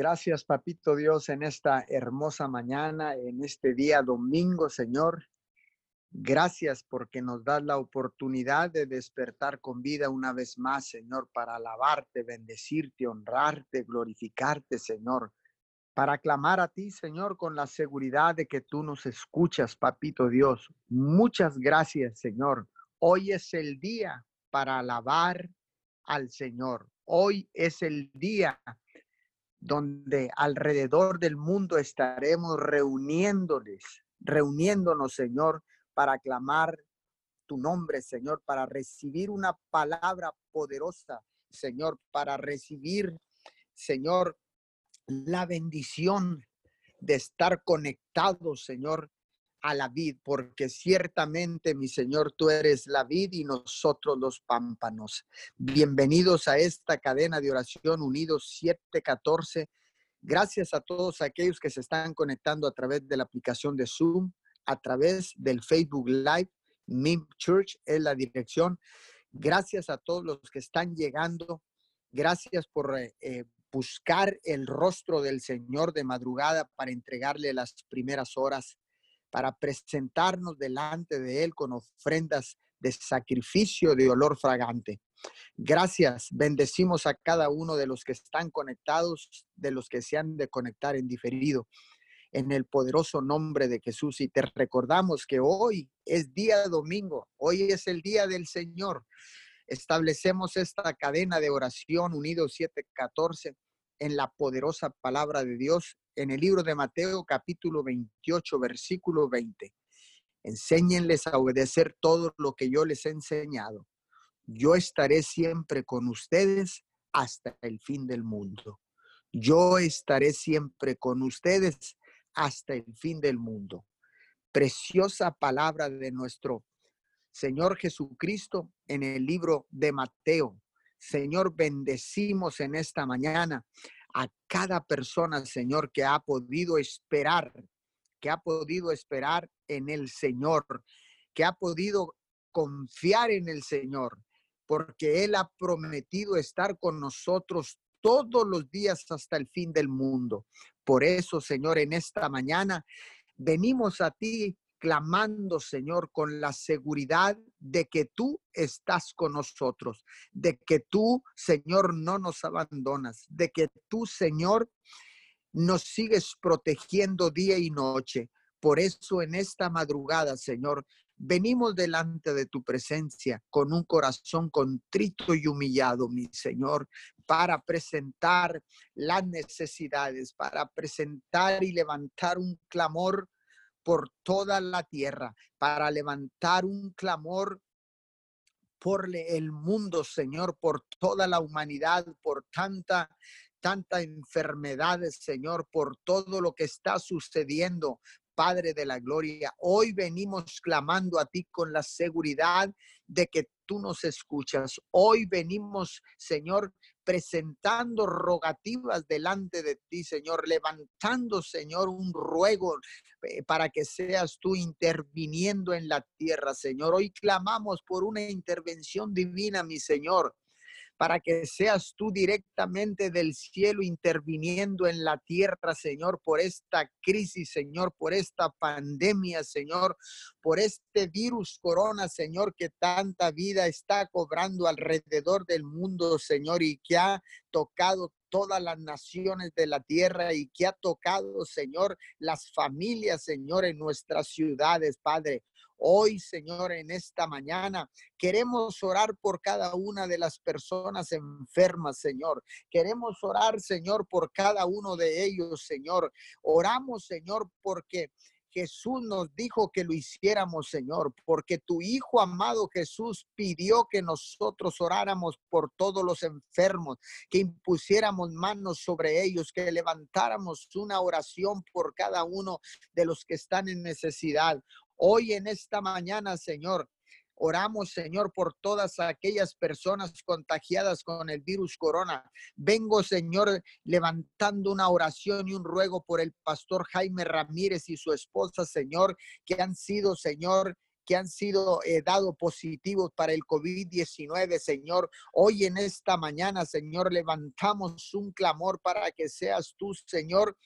Gracias, Papito Dios, en esta hermosa mañana, en este día domingo, Señor. Gracias porque nos das la oportunidad de despertar con vida una vez más, Señor, para alabarte, bendecirte, honrarte, glorificarte, Señor. Para clamar a ti, Señor, con la seguridad de que tú nos escuchas, Papito Dios. Muchas gracias, Señor. Hoy es el día para alabar al Señor. Hoy es el día donde alrededor del mundo estaremos reuniéndoles, reuniéndonos, Señor, para clamar tu nombre, Señor, para recibir una palabra poderosa, Señor, para recibir, Señor, la bendición de estar conectados, Señor, a la vid, porque ciertamente, mi Señor, tú eres la vid y nosotros los pámpanos. Bienvenidos a esta cadena de oración Unidos 714. Gracias a todos aquellos que se están conectando a través de la aplicación de Zoom, a través del Facebook Live. MIM Church es la dirección. Gracias a todos los que están llegando. Gracias por eh, eh, buscar el rostro del Señor de madrugada para entregarle las primeras horas para presentarnos delante de Él con ofrendas de sacrificio de olor fragante. Gracias, bendecimos a cada uno de los que están conectados, de los que se han de conectar en diferido, en el poderoso nombre de Jesús. Y te recordamos que hoy es día domingo, hoy es el día del Señor. Establecemos esta cadena de oración unidos 714 en la poderosa palabra de Dios en el libro de Mateo capítulo 28, versículo 20. Enséñenles a obedecer todo lo que yo les he enseñado. Yo estaré siempre con ustedes hasta el fin del mundo. Yo estaré siempre con ustedes hasta el fin del mundo. Preciosa palabra de nuestro Señor Jesucristo en el libro de Mateo. Señor, bendecimos en esta mañana a cada persona, Señor, que ha podido esperar, que ha podido esperar en el Señor, que ha podido confiar en el Señor, porque Él ha prometido estar con nosotros todos los días hasta el fin del mundo. Por eso, Señor, en esta mañana venimos a ti clamando, Señor, con la seguridad de que tú estás con nosotros, de que tú, Señor, no nos abandonas, de que tú, Señor, nos sigues protegiendo día y noche. Por eso en esta madrugada, Señor, venimos delante de tu presencia con un corazón contrito y humillado, mi Señor, para presentar las necesidades, para presentar y levantar un clamor por toda la tierra, para levantar un clamor por el mundo, Señor, por toda la humanidad, por tanta tanta enfermedades, Señor, por todo lo que está sucediendo, Padre de la Gloria. Hoy venimos clamando a ti con la seguridad de que tú nos escuchas. Hoy venimos, Señor, presentando rogativas delante de ti, Señor, levantando, Señor, un ruego eh, para que seas tú interviniendo en la tierra, Señor. Hoy clamamos por una intervención divina, mi Señor para que seas tú directamente del cielo interviniendo en la tierra, Señor, por esta crisis, Señor, por esta pandemia, Señor, por este virus corona, Señor, que tanta vida está cobrando alrededor del mundo, Señor, y que ha tocado todas las naciones de la tierra y que ha tocado, Señor, las familias, Señor, en nuestras ciudades, Padre. Hoy, Señor, en esta mañana, queremos orar por cada una de las personas enfermas, Señor. Queremos orar, Señor, por cada uno de ellos, Señor. Oramos, Señor, porque Jesús nos dijo que lo hiciéramos, Señor, porque tu Hijo amado Jesús pidió que nosotros oráramos por todos los enfermos, que impusiéramos manos sobre ellos, que levantáramos una oración por cada uno de los que están en necesidad. Hoy en esta mañana, Señor, Oramos, Señor, por todas aquellas personas contagiadas con el virus corona. Vengo, Señor, levantando una oración y un ruego por el pastor Jaime Ramírez y su esposa, Señor, que han sido, Señor, que han sido eh, dados positivos para el COVID-19, Señor. Hoy en esta mañana, Señor, levantamos un clamor para que seas tú, Señor,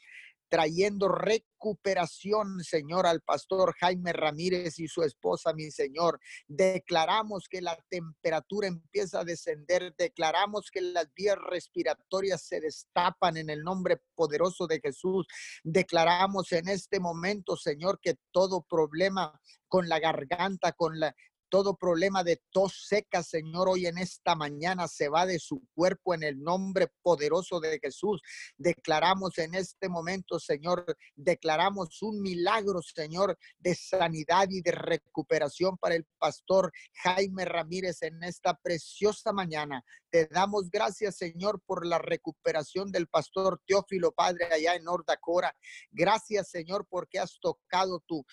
trayendo recuperación, Señor, al pastor Jaime Ramírez y su esposa, mi Señor. Declaramos que la temperatura empieza a descender, declaramos que las vías respiratorias se destapan en el nombre poderoso de Jesús. Declaramos en este momento, Señor, que todo problema con la garganta, con la todo problema de tos seca, Señor, hoy en esta mañana se va de su cuerpo en el nombre poderoso de Jesús. Declaramos en este momento, Señor, declaramos un milagro, Señor, de sanidad y de recuperación para el pastor Jaime Ramírez en esta preciosa mañana. Te damos gracias, Señor, por la recuperación del pastor Teófilo, Padre, allá en Nordacora. Gracias, Señor, porque has tocado tú,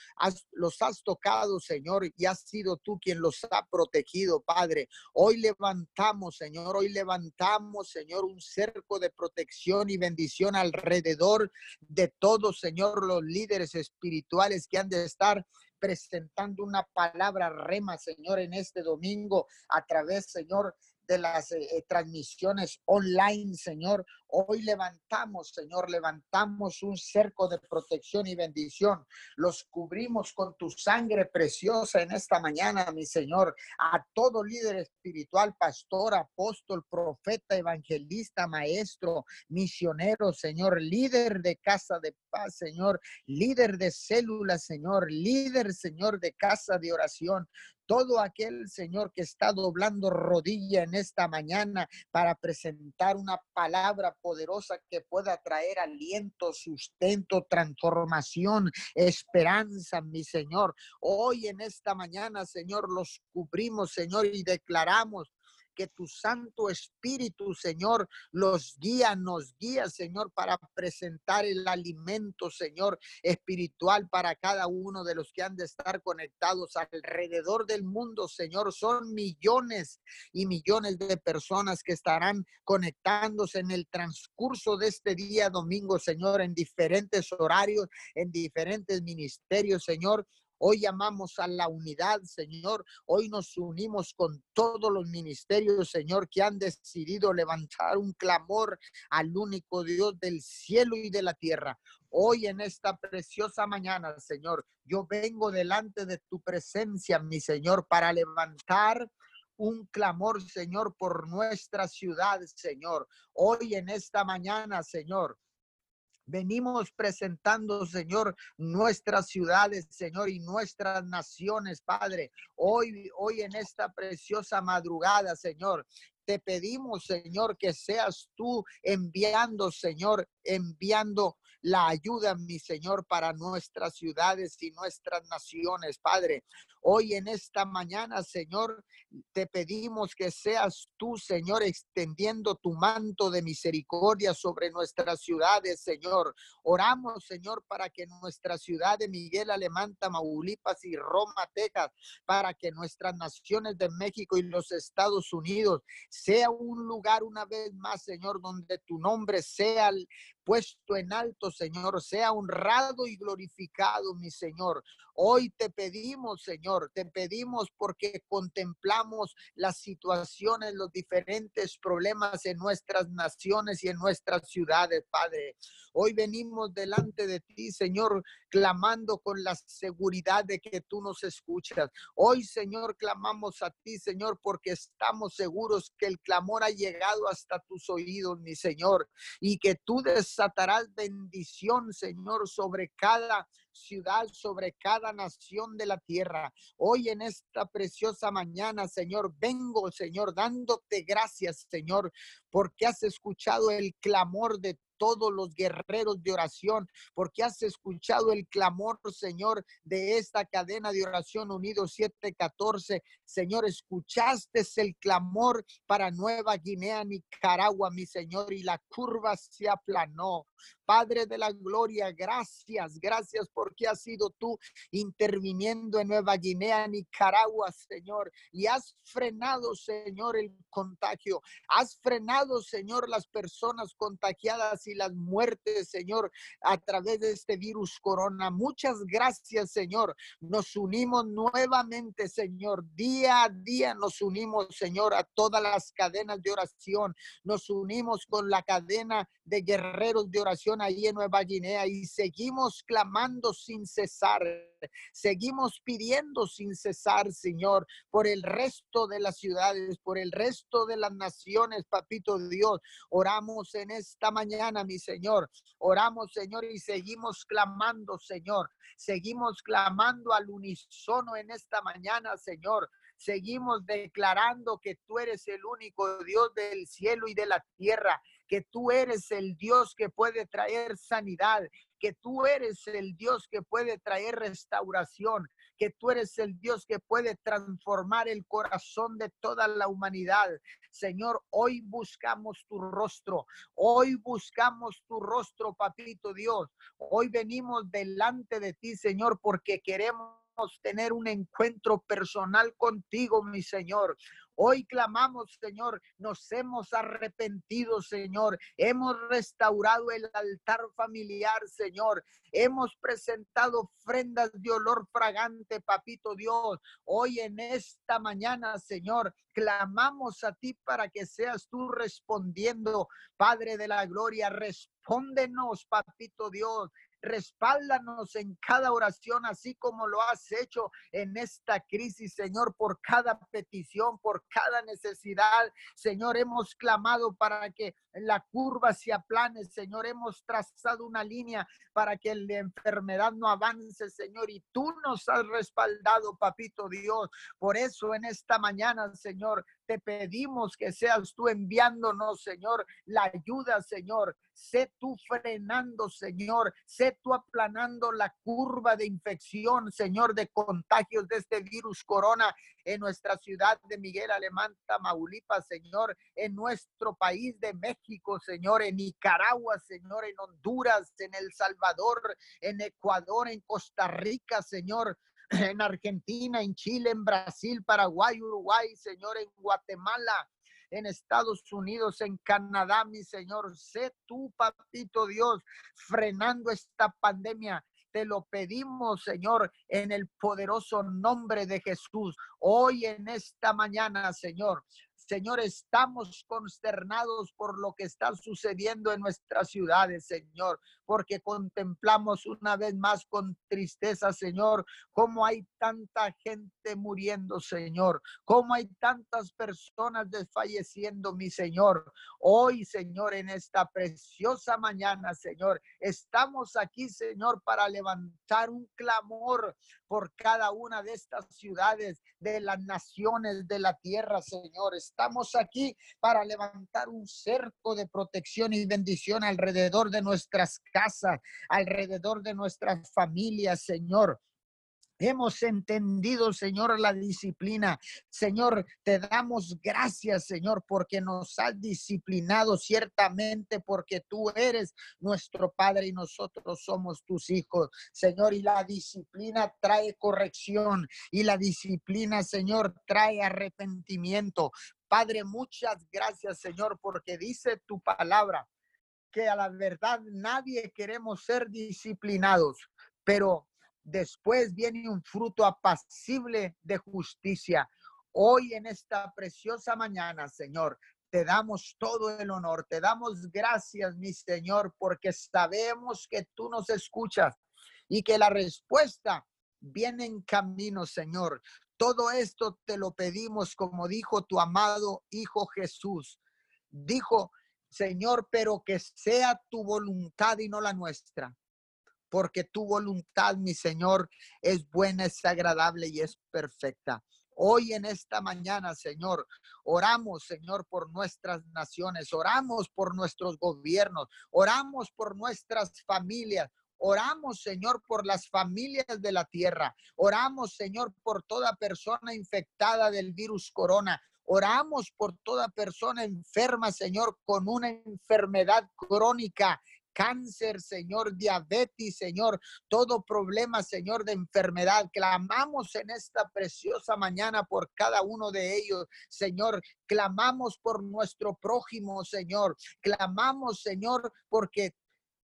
los has tocado, Señor, y has sido tú quien los ha protegido, Padre. Hoy levantamos, Señor, hoy levantamos, Señor, un cerco de protección y bendición alrededor de todos, Señor, los líderes espirituales que han de estar presentando una palabra rema, Señor, en este domingo a través, Señor, de las eh, eh, transmisiones online, Señor. Hoy levantamos, Señor, levantamos un cerco de protección y bendición. Los cubrimos con tu sangre preciosa en esta mañana, mi Señor. A todo líder espiritual, pastor, apóstol, profeta, evangelista, maestro, misionero, Señor, líder de casa de paz, Señor, líder de células, Señor, líder, Señor, de casa de oración todo aquel Señor que está doblando rodilla en esta mañana para presentar una palabra poderosa que pueda traer aliento, sustento, transformación, esperanza, mi Señor. Hoy en esta mañana, Señor, los cubrimos, Señor, y declaramos que tu Santo Espíritu, Señor, los guía, nos guía, Señor, para presentar el alimento, Señor, espiritual para cada uno de los que han de estar conectados alrededor del mundo, Señor. Son millones y millones de personas que estarán conectándose en el transcurso de este día domingo, Señor, en diferentes horarios, en diferentes ministerios, Señor. Hoy llamamos a la unidad, Señor. Hoy nos unimos con todos los ministerios, Señor, que han decidido levantar un clamor al único Dios del cielo y de la tierra. Hoy en esta preciosa mañana, Señor, yo vengo delante de tu presencia, mi Señor, para levantar un clamor, Señor, por nuestra ciudad, Señor. Hoy en esta mañana, Señor, Venimos presentando, Señor, nuestras ciudades, Señor, y nuestras naciones, Padre. Hoy, hoy en esta preciosa madrugada, Señor, te pedimos, Señor, que seas tú enviando, Señor, enviando la ayuda, mi Señor, para nuestras ciudades y nuestras naciones, Padre. Hoy en esta mañana, Señor, te pedimos que seas tú, Señor, extendiendo tu manto de misericordia sobre nuestras ciudades, Señor. Oramos, Señor, para que nuestra ciudad de Miguel Alemán, Tamaulipas y Roma, Texas, para que nuestras naciones de México y los Estados Unidos sea un lugar una vez más, Señor, donde tu nombre sea puesto en alto, Señor, sea honrado y glorificado, mi Señor. Hoy te pedimos, Señor, te pedimos porque contemplamos las situaciones, los diferentes problemas en nuestras naciones y en nuestras ciudades, Padre. Hoy venimos delante de ti, Señor, clamando con la seguridad de que tú nos escuchas. Hoy, Señor, clamamos a ti, Señor, porque estamos seguros que el clamor ha llegado hasta tus oídos, mi Señor, y que tú desatarás bendición, Señor, sobre cada ciudad, sobre cada nación de la tierra. Hoy en esta preciosa mañana, Señor, vengo, Señor, dándote gracias, Señor, porque has escuchado el clamor de todos los guerreros de oración, porque has escuchado el clamor, Señor, de esta cadena de oración unido 714. Señor, escuchaste el clamor para Nueva Guinea, Nicaragua, mi Señor, y la curva se aplanó. Padre de la gloria, gracias, gracias porque has sido tú interviniendo en Nueva Guinea, Nicaragua, Señor, y has frenado, Señor, el contagio. Has frenado, Señor, las personas contagiadas las muertes, Señor, a través de este virus corona. Muchas gracias, Señor. Nos unimos nuevamente, Señor. Día a día nos unimos, Señor, a todas las cadenas de oración. Nos unimos con la cadena de guerreros de oración ahí en Nueva Guinea y seguimos clamando sin cesar. Seguimos pidiendo sin cesar, Señor, por el resto de las ciudades, por el resto de las naciones, papito Dios. Oramos en esta mañana, mi Señor. Oramos, Señor, y seguimos clamando, Señor. Seguimos clamando al unísono en esta mañana, Señor seguimos declarando que tú eres el único Dios del cielo y de la tierra, que tú eres el Dios que puede traer sanidad, que tú eres el Dios que puede traer restauración, que tú eres el Dios que puede transformar el corazón de toda la humanidad. Señor, hoy buscamos tu rostro, hoy buscamos tu rostro, papito Dios. Hoy venimos delante de ti, Señor, porque queremos tener un encuentro personal contigo, mi Señor. Hoy clamamos, Señor, nos hemos arrepentido, Señor. Hemos restaurado el altar familiar, Señor. Hemos presentado ofrendas de olor fragante, papito Dios. Hoy en esta mañana, Señor, clamamos a ti para que seas tú respondiendo, Padre de la Gloria. Respóndenos, papito Dios. Respáldanos en cada oración, así como lo has hecho en esta crisis, Señor, por cada petición, por cada necesidad. Señor, hemos clamado para que la curva se aplane, Señor. Hemos trazado una línea para que la enfermedad no avance, Señor. Y tú nos has respaldado, papito Dios. Por eso en esta mañana, Señor, te pedimos que seas tú enviándonos, Señor, la ayuda, Señor. Sé tú frenando, Señor. Sé tú aplanando la curva de infección, Señor, de contagios de este virus corona en nuestra ciudad de Miguel Alemán, Tamaulipas, Señor, en nuestro país de México, Señor, en Nicaragua, Señor, en Honduras, en El Salvador, en Ecuador, en Costa Rica, Señor, en Argentina, en Chile, en Brasil, Paraguay, Uruguay, Señor, en Guatemala, en Estados Unidos, en Canadá, mi Señor. Sé tú, papito Dios, frenando esta pandemia te lo pedimos, Señor, en el poderoso nombre de Jesús. Hoy en esta mañana, Señor, Señor, estamos consternados por lo que está sucediendo en nuestras ciudades, Señor, porque contemplamos una vez más con tristeza, Señor, cómo hay tanta gente muriendo, Señor, cómo hay tantas personas desfalleciendo, mi Señor. Hoy, Señor, en esta preciosa mañana, Señor, estamos aquí, Señor, para levantar un clamor por cada una de estas ciudades, de las naciones de la tierra, Señor. Estamos aquí para levantar un cerco de protección y bendición alrededor de nuestras casas, alrededor de nuestras familias, Señor. Hemos entendido, Señor, la disciplina. Señor, te damos gracias, Señor, porque nos has disciplinado ciertamente, porque tú eres nuestro Padre y nosotros somos tus hijos, Señor. Y la disciplina trae corrección y la disciplina, Señor, trae arrepentimiento. Padre, muchas gracias, Señor, porque dice tu palabra que a la verdad nadie queremos ser disciplinados, pero después viene un fruto apacible de justicia. Hoy en esta preciosa mañana, Señor, te damos todo el honor, te damos gracias, mi Señor, porque sabemos que tú nos escuchas y que la respuesta viene en camino, Señor. Todo esto te lo pedimos como dijo tu amado Hijo Jesús. Dijo, Señor, pero que sea tu voluntad y no la nuestra porque tu voluntad, mi Señor, es buena, es agradable y es perfecta. Hoy en esta mañana, Señor, oramos, Señor, por nuestras naciones, oramos por nuestros gobiernos, oramos por nuestras familias, Oramos, Señor, por las familias de la tierra. Oramos, Señor, por toda persona infectada del virus corona. Oramos por toda persona enferma, Señor, con una enfermedad crónica cáncer, Señor, diabetes, Señor, todo problema, Señor, de enfermedad. Clamamos en esta preciosa mañana por cada uno de ellos, Señor. Clamamos por nuestro prójimo, Señor. Clamamos, Señor, porque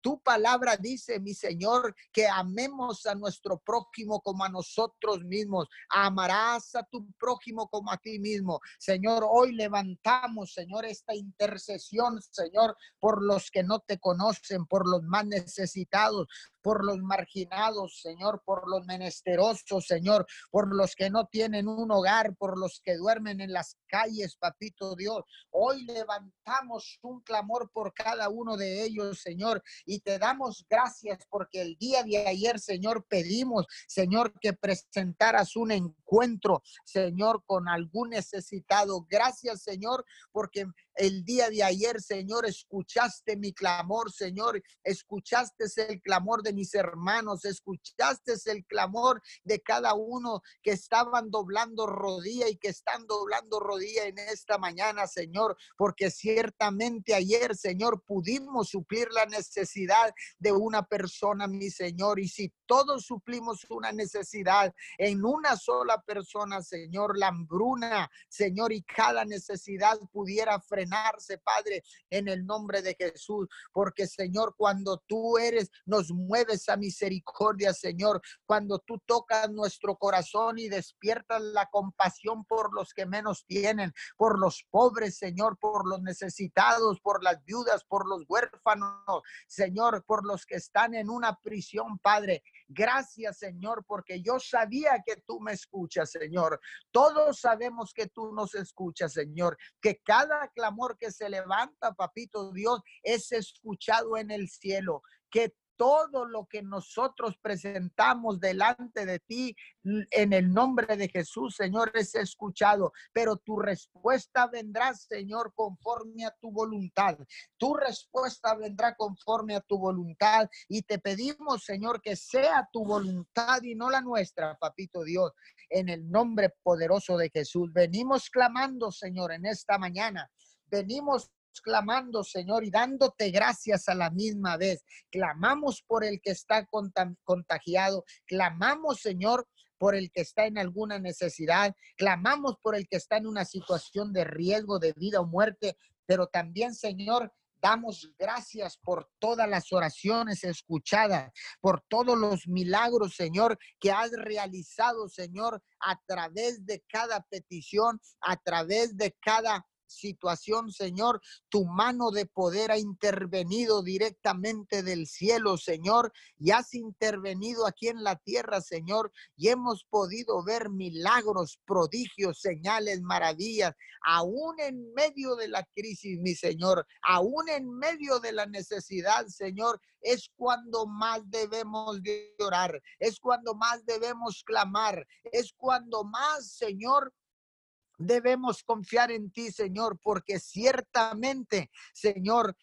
tu palabra dice, mi Señor, que amemos a nuestro prójimo como a nosotros mismos. Amarás a tu prójimo como a ti mismo. Señor, hoy levantamos, Señor, esta intercesión, Señor, por los que no te conocen, por los más necesitados, por los marginados, Señor, por los menesterosos, Señor, por los que no tienen un hogar, por los que duermen en las calles, papito Dios. Hoy levantamos un clamor por cada uno de ellos, Señor, y te damos gracias porque el día de ayer, Señor, pedimos, Señor, que presentaras un encuentro, Señor, con algún necesitado. Gracias, Señor, porque el día de ayer, Señor, escuchaste mi clamor, Señor, escuchaste el clamor de mis hermanos, escuchaste el clamor de cada uno que estaban doblando rodilla y que están doblando rodilla en esta mañana, Señor, porque ciertamente ayer, Señor, pudimos suplir la necesidad de una persona, mi Señor, y si todos suplimos una necesidad en una sola persona, Señor, la hambruna, Señor, y cada necesidad pudiera Padre, en el nombre de Jesús, porque Señor, cuando tú eres, nos mueves a misericordia, Señor, cuando tú tocas nuestro corazón y despiertas la compasión por los que menos tienen, por los pobres, Señor, por los necesitados, por las viudas, por los huérfanos, Señor, por los que están en una prisión, Padre. Gracias, Señor, porque yo sabía que tú me escuchas, Señor. Todos sabemos que tú nos escuchas, Señor. Que cada clamor que se levanta, papito Dios, es escuchado en el cielo. Que todo lo que nosotros presentamos delante de ti en el nombre de Jesús, Señor, es escuchado, pero tu respuesta vendrá, Señor, conforme a tu voluntad. Tu respuesta vendrá conforme a tu voluntad y te pedimos, Señor, que sea tu voluntad y no la nuestra, papito Dios, en el nombre poderoso de Jesús. Venimos clamando, Señor, en esta mañana. Venimos clamando, Señor, y dándote gracias a la misma vez. Clamamos por el que está contagiado. Clamamos, Señor, por el que está en alguna necesidad. Clamamos por el que está en una situación de riesgo de vida o muerte. Pero también, Señor, Damos gracias por todas las oraciones escuchadas, por todos los milagros, Señor, que has realizado, Señor, a través de cada petición, a través de cada situación, Señor. Tu mano de poder ha intervenido directamente del cielo, Señor, y has intervenido aquí en la tierra, Señor, y hemos podido ver milagros, prodigios, señales, maravillas, aún en medio de la crisis, mi Señor, aún en medio de la necesidad, Señor, es cuando más debemos llorar, es cuando más debemos clamar, es cuando más, Señor, Debemos confiar en ti, Señor, porque ciertamente, Señor,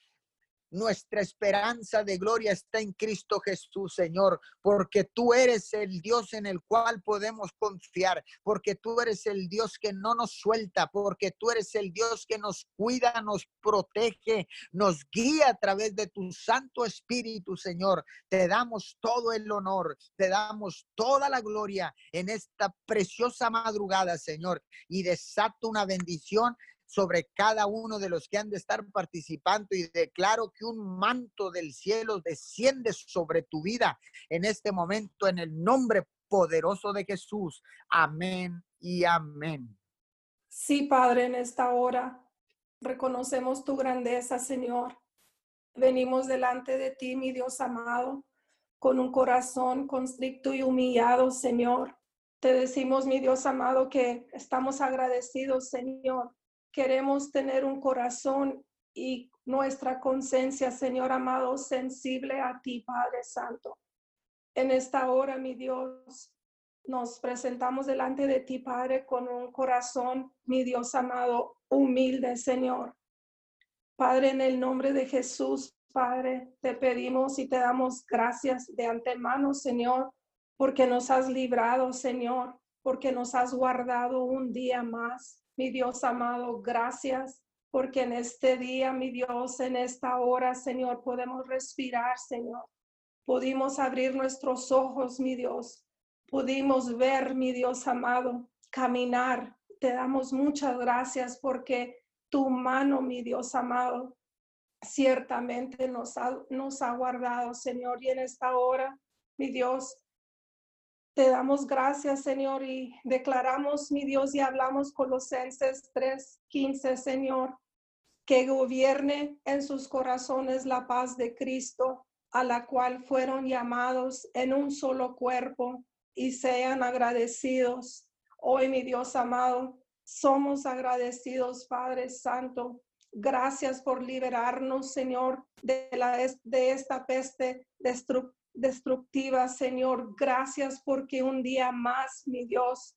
nuestra esperanza de gloria está en Cristo Jesús, Señor, porque tú eres el Dios en el cual podemos confiar, porque tú eres el Dios que no nos suelta, porque tú eres el Dios que nos cuida, nos protege, nos guía a través de tu Santo Espíritu, Señor. Te damos todo el honor, te damos toda la gloria en esta preciosa madrugada, Señor, y desato una bendición sobre cada uno de los que han de estar participando y declaro que un manto del cielo desciende sobre tu vida en este momento en el nombre poderoso de Jesús. Amén y amén. Sí, Padre, en esta hora reconocemos tu grandeza, Señor. Venimos delante de ti, mi Dios amado, con un corazón constricto y humillado, Señor. Te decimos, mi Dios amado, que estamos agradecidos, Señor, queremos tener un corazón y nuestra conciencia, Señor amado, sensible a ti, Padre Santo. En esta hora, mi Dios, nos presentamos delante de ti, Padre, con un corazón, mi Dios amado, humilde, Señor. Padre, en el nombre de Jesús, Padre, te pedimos y te damos gracias de antemano, Señor, porque nos has librado, Señor, porque nos has guardado un día más. Mi Dios amado, gracias. porque en este día, mi Dios, en esta hora, Señor, podemos respirar, Señor. Pudimos abrir nuestros ojos, mi Dios. Pudimos ver, mi Dios amado, caminar. Te damos muchas gracias porque tu mano, mi Dios amado, ciertamente nos ha, nos ha guardado, Señor. Y en esta hora, mi Dios, te damos gracias, Señor, y declaramos, mi Dios, y hablamos Colosenses 3:15, Señor, que gobierne en sus corazones la paz de Cristo, a la cual fueron llamados en un solo cuerpo y sean agradecidos. Hoy, mi Dios amado, somos agradecidos, Padre Santo. Gracias por liberarnos, Señor, de, la, de esta peste destructiva destructiva, Señor. Gracias porque un día más, mi Dios,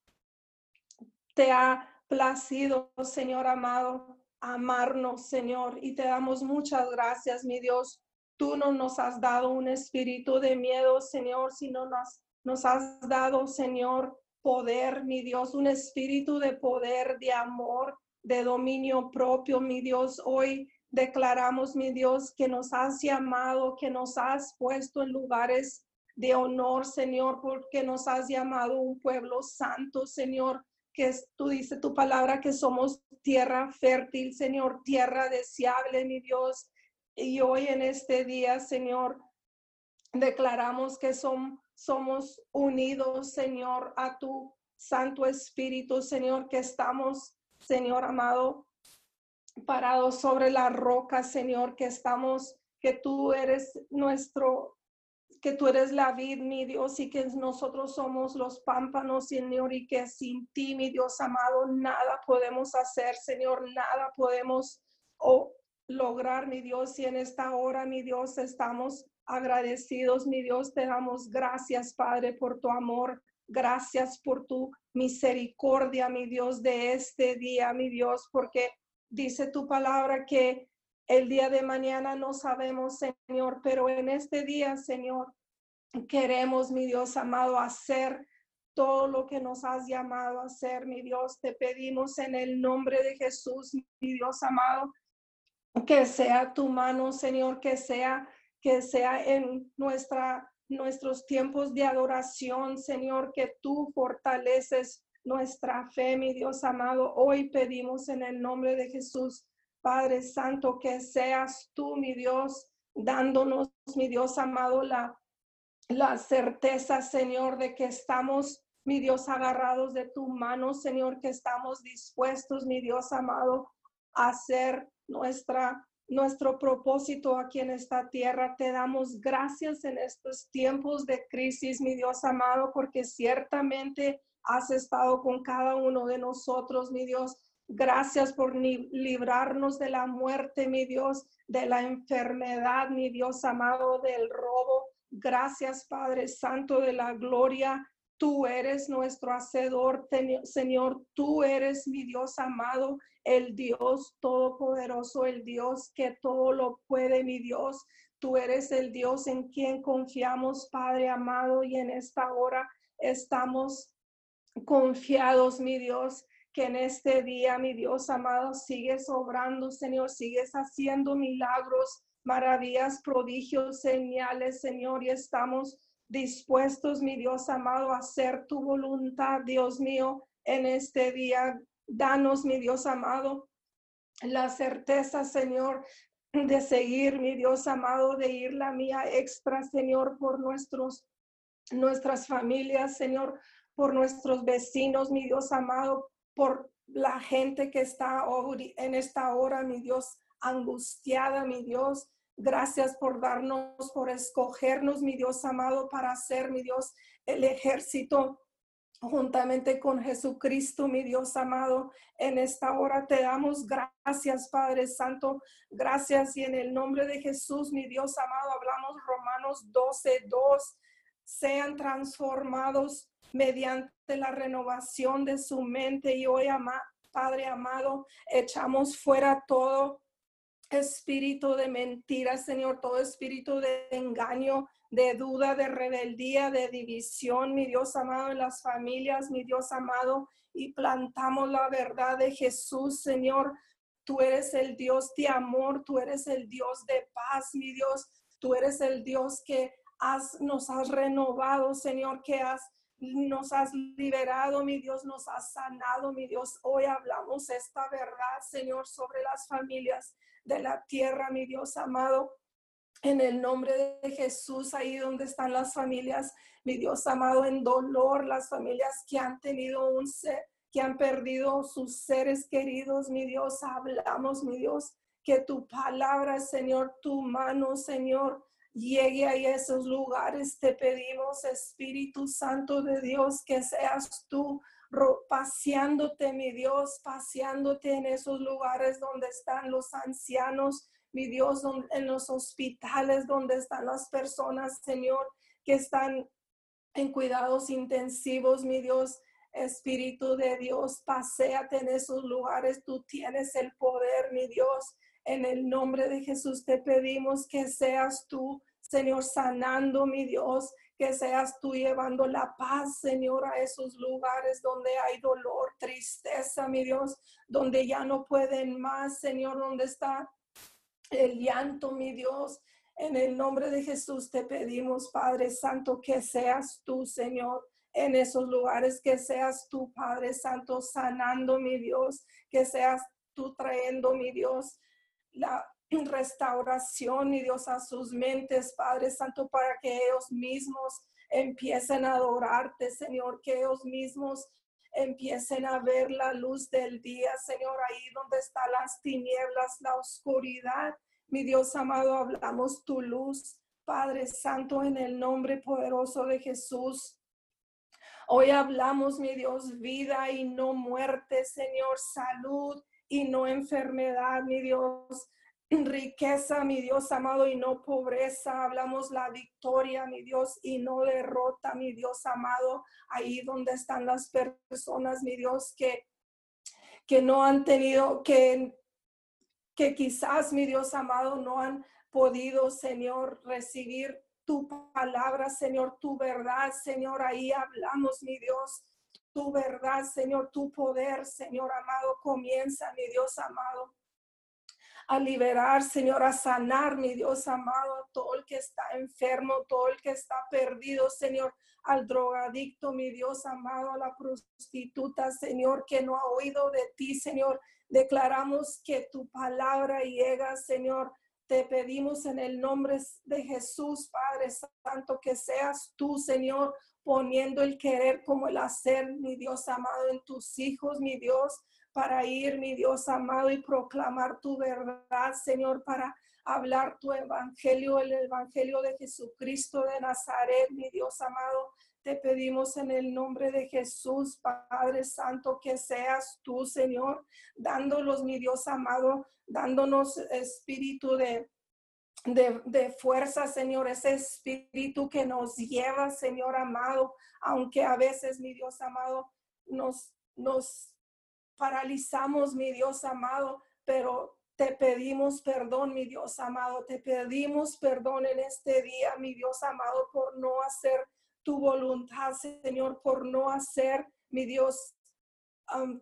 te ha placido, Señor amado, amarnos, Señor. Y te damos muchas gracias, mi Dios. Tú no nos has dado un espíritu de miedo, Señor, sino nos, nos has dado, Señor, poder, mi Dios, un espíritu de poder, de amor, de dominio propio, mi Dios. Hoy Declaramos, mi Dios, que nos has llamado, que nos has puesto en lugares de honor, Señor, porque nos has llamado un pueblo santo, Señor, que tú dices tu palabra que somos tierra fértil, Señor, tierra deseable, mi Dios. Y hoy en este día, Señor, declaramos que son, somos unidos, Señor, a tu Santo Espíritu, Señor, que estamos, Señor amado, parados sobre la roca, Señor, que estamos, que tú eres nuestro, que tú eres la vid, mi Dios, y que nosotros somos los pámpanos, Señor, y que sin ti, mi Dios amado, nada podemos hacer, Señor, nada podemos lograr, mi Dios, y en esta hora, mi Dios, estamos agradecidos, mi Dios, te damos gracias, Padre, por tu amor. Gracias por tu misericordia, mi Dios, de este día, mi Dios, porque Dice tu palabra que el día de mañana no sabemos, Señor, pero en este día, Señor, queremos, mi Dios amado, hacer todo lo que nos has llamado a hacer, mi Dios. Te pedimos en el nombre de Jesús, mi Dios amado, que sea tu mano, Señor, que sea que sea en nuestra nuestros tiempos de adoración, Señor, que tú fortaleces nuestra fe, mi Dios amado. Hoy pedimos en el nombre de Jesús, Padre Santo, que seas tú, mi Dios, dándonos, mi Dios amado, la, la certeza, Señor, de que estamos, mi Dios, agarrados de tu mano, Señor, que estamos dispuestos, mi Dios amado, a hacer nuestra nuestro propósito aquí en esta tierra. Te damos gracias en estos tiempos de crisis, mi Dios amado, porque ciertamente has estado con cada uno de nosotros, mi Dios. Gracias por librarnos de la muerte, mi Dios, de la enfermedad, mi Dios amado, del robo. Gracias, Padre Santo de la gloria. Tú eres nuestro hacedor, Señor. Tú eres mi Dios amado, el Dios todopoderoso, el Dios que todo lo puede, mi Dios. Tú eres el Dios en quien confiamos, Padre amado, y en esta hora estamos confiados, mi Dios, que en este día, mi Dios amado, sigues obrando, Señor, sigues haciendo milagros, maravillas, prodigios, señales, Señor, y estamos dispuestos, mi Dios amado, a hacer tu voluntad, Dios mío, en este día. Danos, mi Dios amado, la certeza, Señor, de seguir, mi Dios amado, de ir la mía extra, Señor, por nuestros nuestras familias, Señor, por nuestros vecinos, mi Dios amado, por la gente que está en esta hora, mi Dios, angustiada, mi Dios. Gracias por darnos, por escogernos, mi Dios amado, para ser, mi Dios, el ejército juntamente con Jesucristo, mi Dios amado. En esta hora te damos gracias, Padre Santo. Gracias y en el nombre de Jesús, mi Dios amado, hablamos Romanos 12, 2. Sean transformados mediante la renovación de su mente. Y hoy, Padre amado, echamos fuera todo espíritu de mentira, Señor, todo espíritu de engaño, de duda, de rebeldía, de división, mi Dios amado, en las familias, mi Dios amado, y plantamos la verdad de Jesús, Señor, Tú eres el Dios de amor, tú eres el Dios de paz, mi Dios. Tú eres el Dios que has, nos has renovado, Señor, que has nos has liberado, mi Dios, nos has sanado, mi Dios. Hoy hablamos esta verdad, Señor, sobre las familias de la tierra, mi Dios amado. En el nombre de Jesús, ahí donde están las familias, mi Dios amado, en dolor, las familias que han tenido un ser, que han perdido sus seres queridos, mi Dios, hablamos, mi Dios, que tu palabra, Señor, tu mano, Señor, llegue a esos lugares. Te pedimos, Espíritu Santo de Dios, que seas tú paseándote, mi Dios, paseándote en esos lugares donde están los ancianos, mi Dios, en los hospitales donde están las personas, Señor, que están en cuidados intensivos, mi Dios. Espíritu de Dios, paséate en esos lugares. Tú tienes el poder, mi Dios. En el nombre de Jesús te pedimos que seas tú Señor, sanando, mi Dios, que seas tú llevando la paz, Señor, a esos lugares donde hay dolor, tristeza, mi Dios, donde ya no pueden más, Señor, donde está el llanto, mi Dios. En el nombre de Jesús te pedimos, Padre Santo, que seas tú, Señor, en esos lugares, que seas tú, Padre Santo, sanando, mi Dios, que seas tú trayendo, mi Dios, la restauración, y Dios, a sus mentes, Padre Santo, para que ellos mismos empiecen a adorarte, Señor, que ellos mismos empiecen a ver la luz del día, Señor, ahí donde están las tinieblas, la oscuridad. Mi Dios amado, hablamos tu luz, Padre Santo, en el nombre poderoso de Jesús. Hoy hablamos, mi Dios, vida y no muerte, Señor, salud y no enfermedad, mi Dios riqueza, mi Dios amado, y no pobreza. Hablamos la victoria, mi Dios, y no derrota, mi Dios amado. Ahí donde están las personas, mi Dios, que, que no han tenido, que, que quizás, mi Dios amado, no han podido, Señor, recibir tu palabra, Señor, tu verdad, Señor. Ahí hablamos, mi Dios. Tu verdad, Señor, tu poder, Señor amado, comienza, mi Dios amado a liberar, Señor, a sanar, mi Dios amado, todo el que está enfermo, todo el que está perdido, Señor, al drogadicto, mi Dios amado, a la prostituta, Señor, que no ha oído de ti, Señor. Declaramos que tu palabra llega, Señor. Te pedimos en el nombre de Jesús, Padre Santo, que seas tú, Señor, poniendo el querer como el hacer, mi Dios amado, en tus hijos, mi Dios para ir, mi Dios amado, y proclamar tu verdad, Señor, para hablar tu evangelio, el evangelio de Jesucristo de Nazaret, mi Dios amado. Te pedimos en el nombre de Jesús, Padre Santo, que seas tú, Señor, dándonos, mi Dios amado, dándonos espíritu de, de, de, fuerza, Señor, ese espíritu que nos lleva, Señor amado, aunque a veces, mi Dios amado, nos, nos paralizamos, mi Dios amado, pero te pedimos perdón, mi Dios amado. Te pedimos perdón en este día, mi Dios amado, por no hacer tu voluntad, Señor, por no hacer, mi Dios,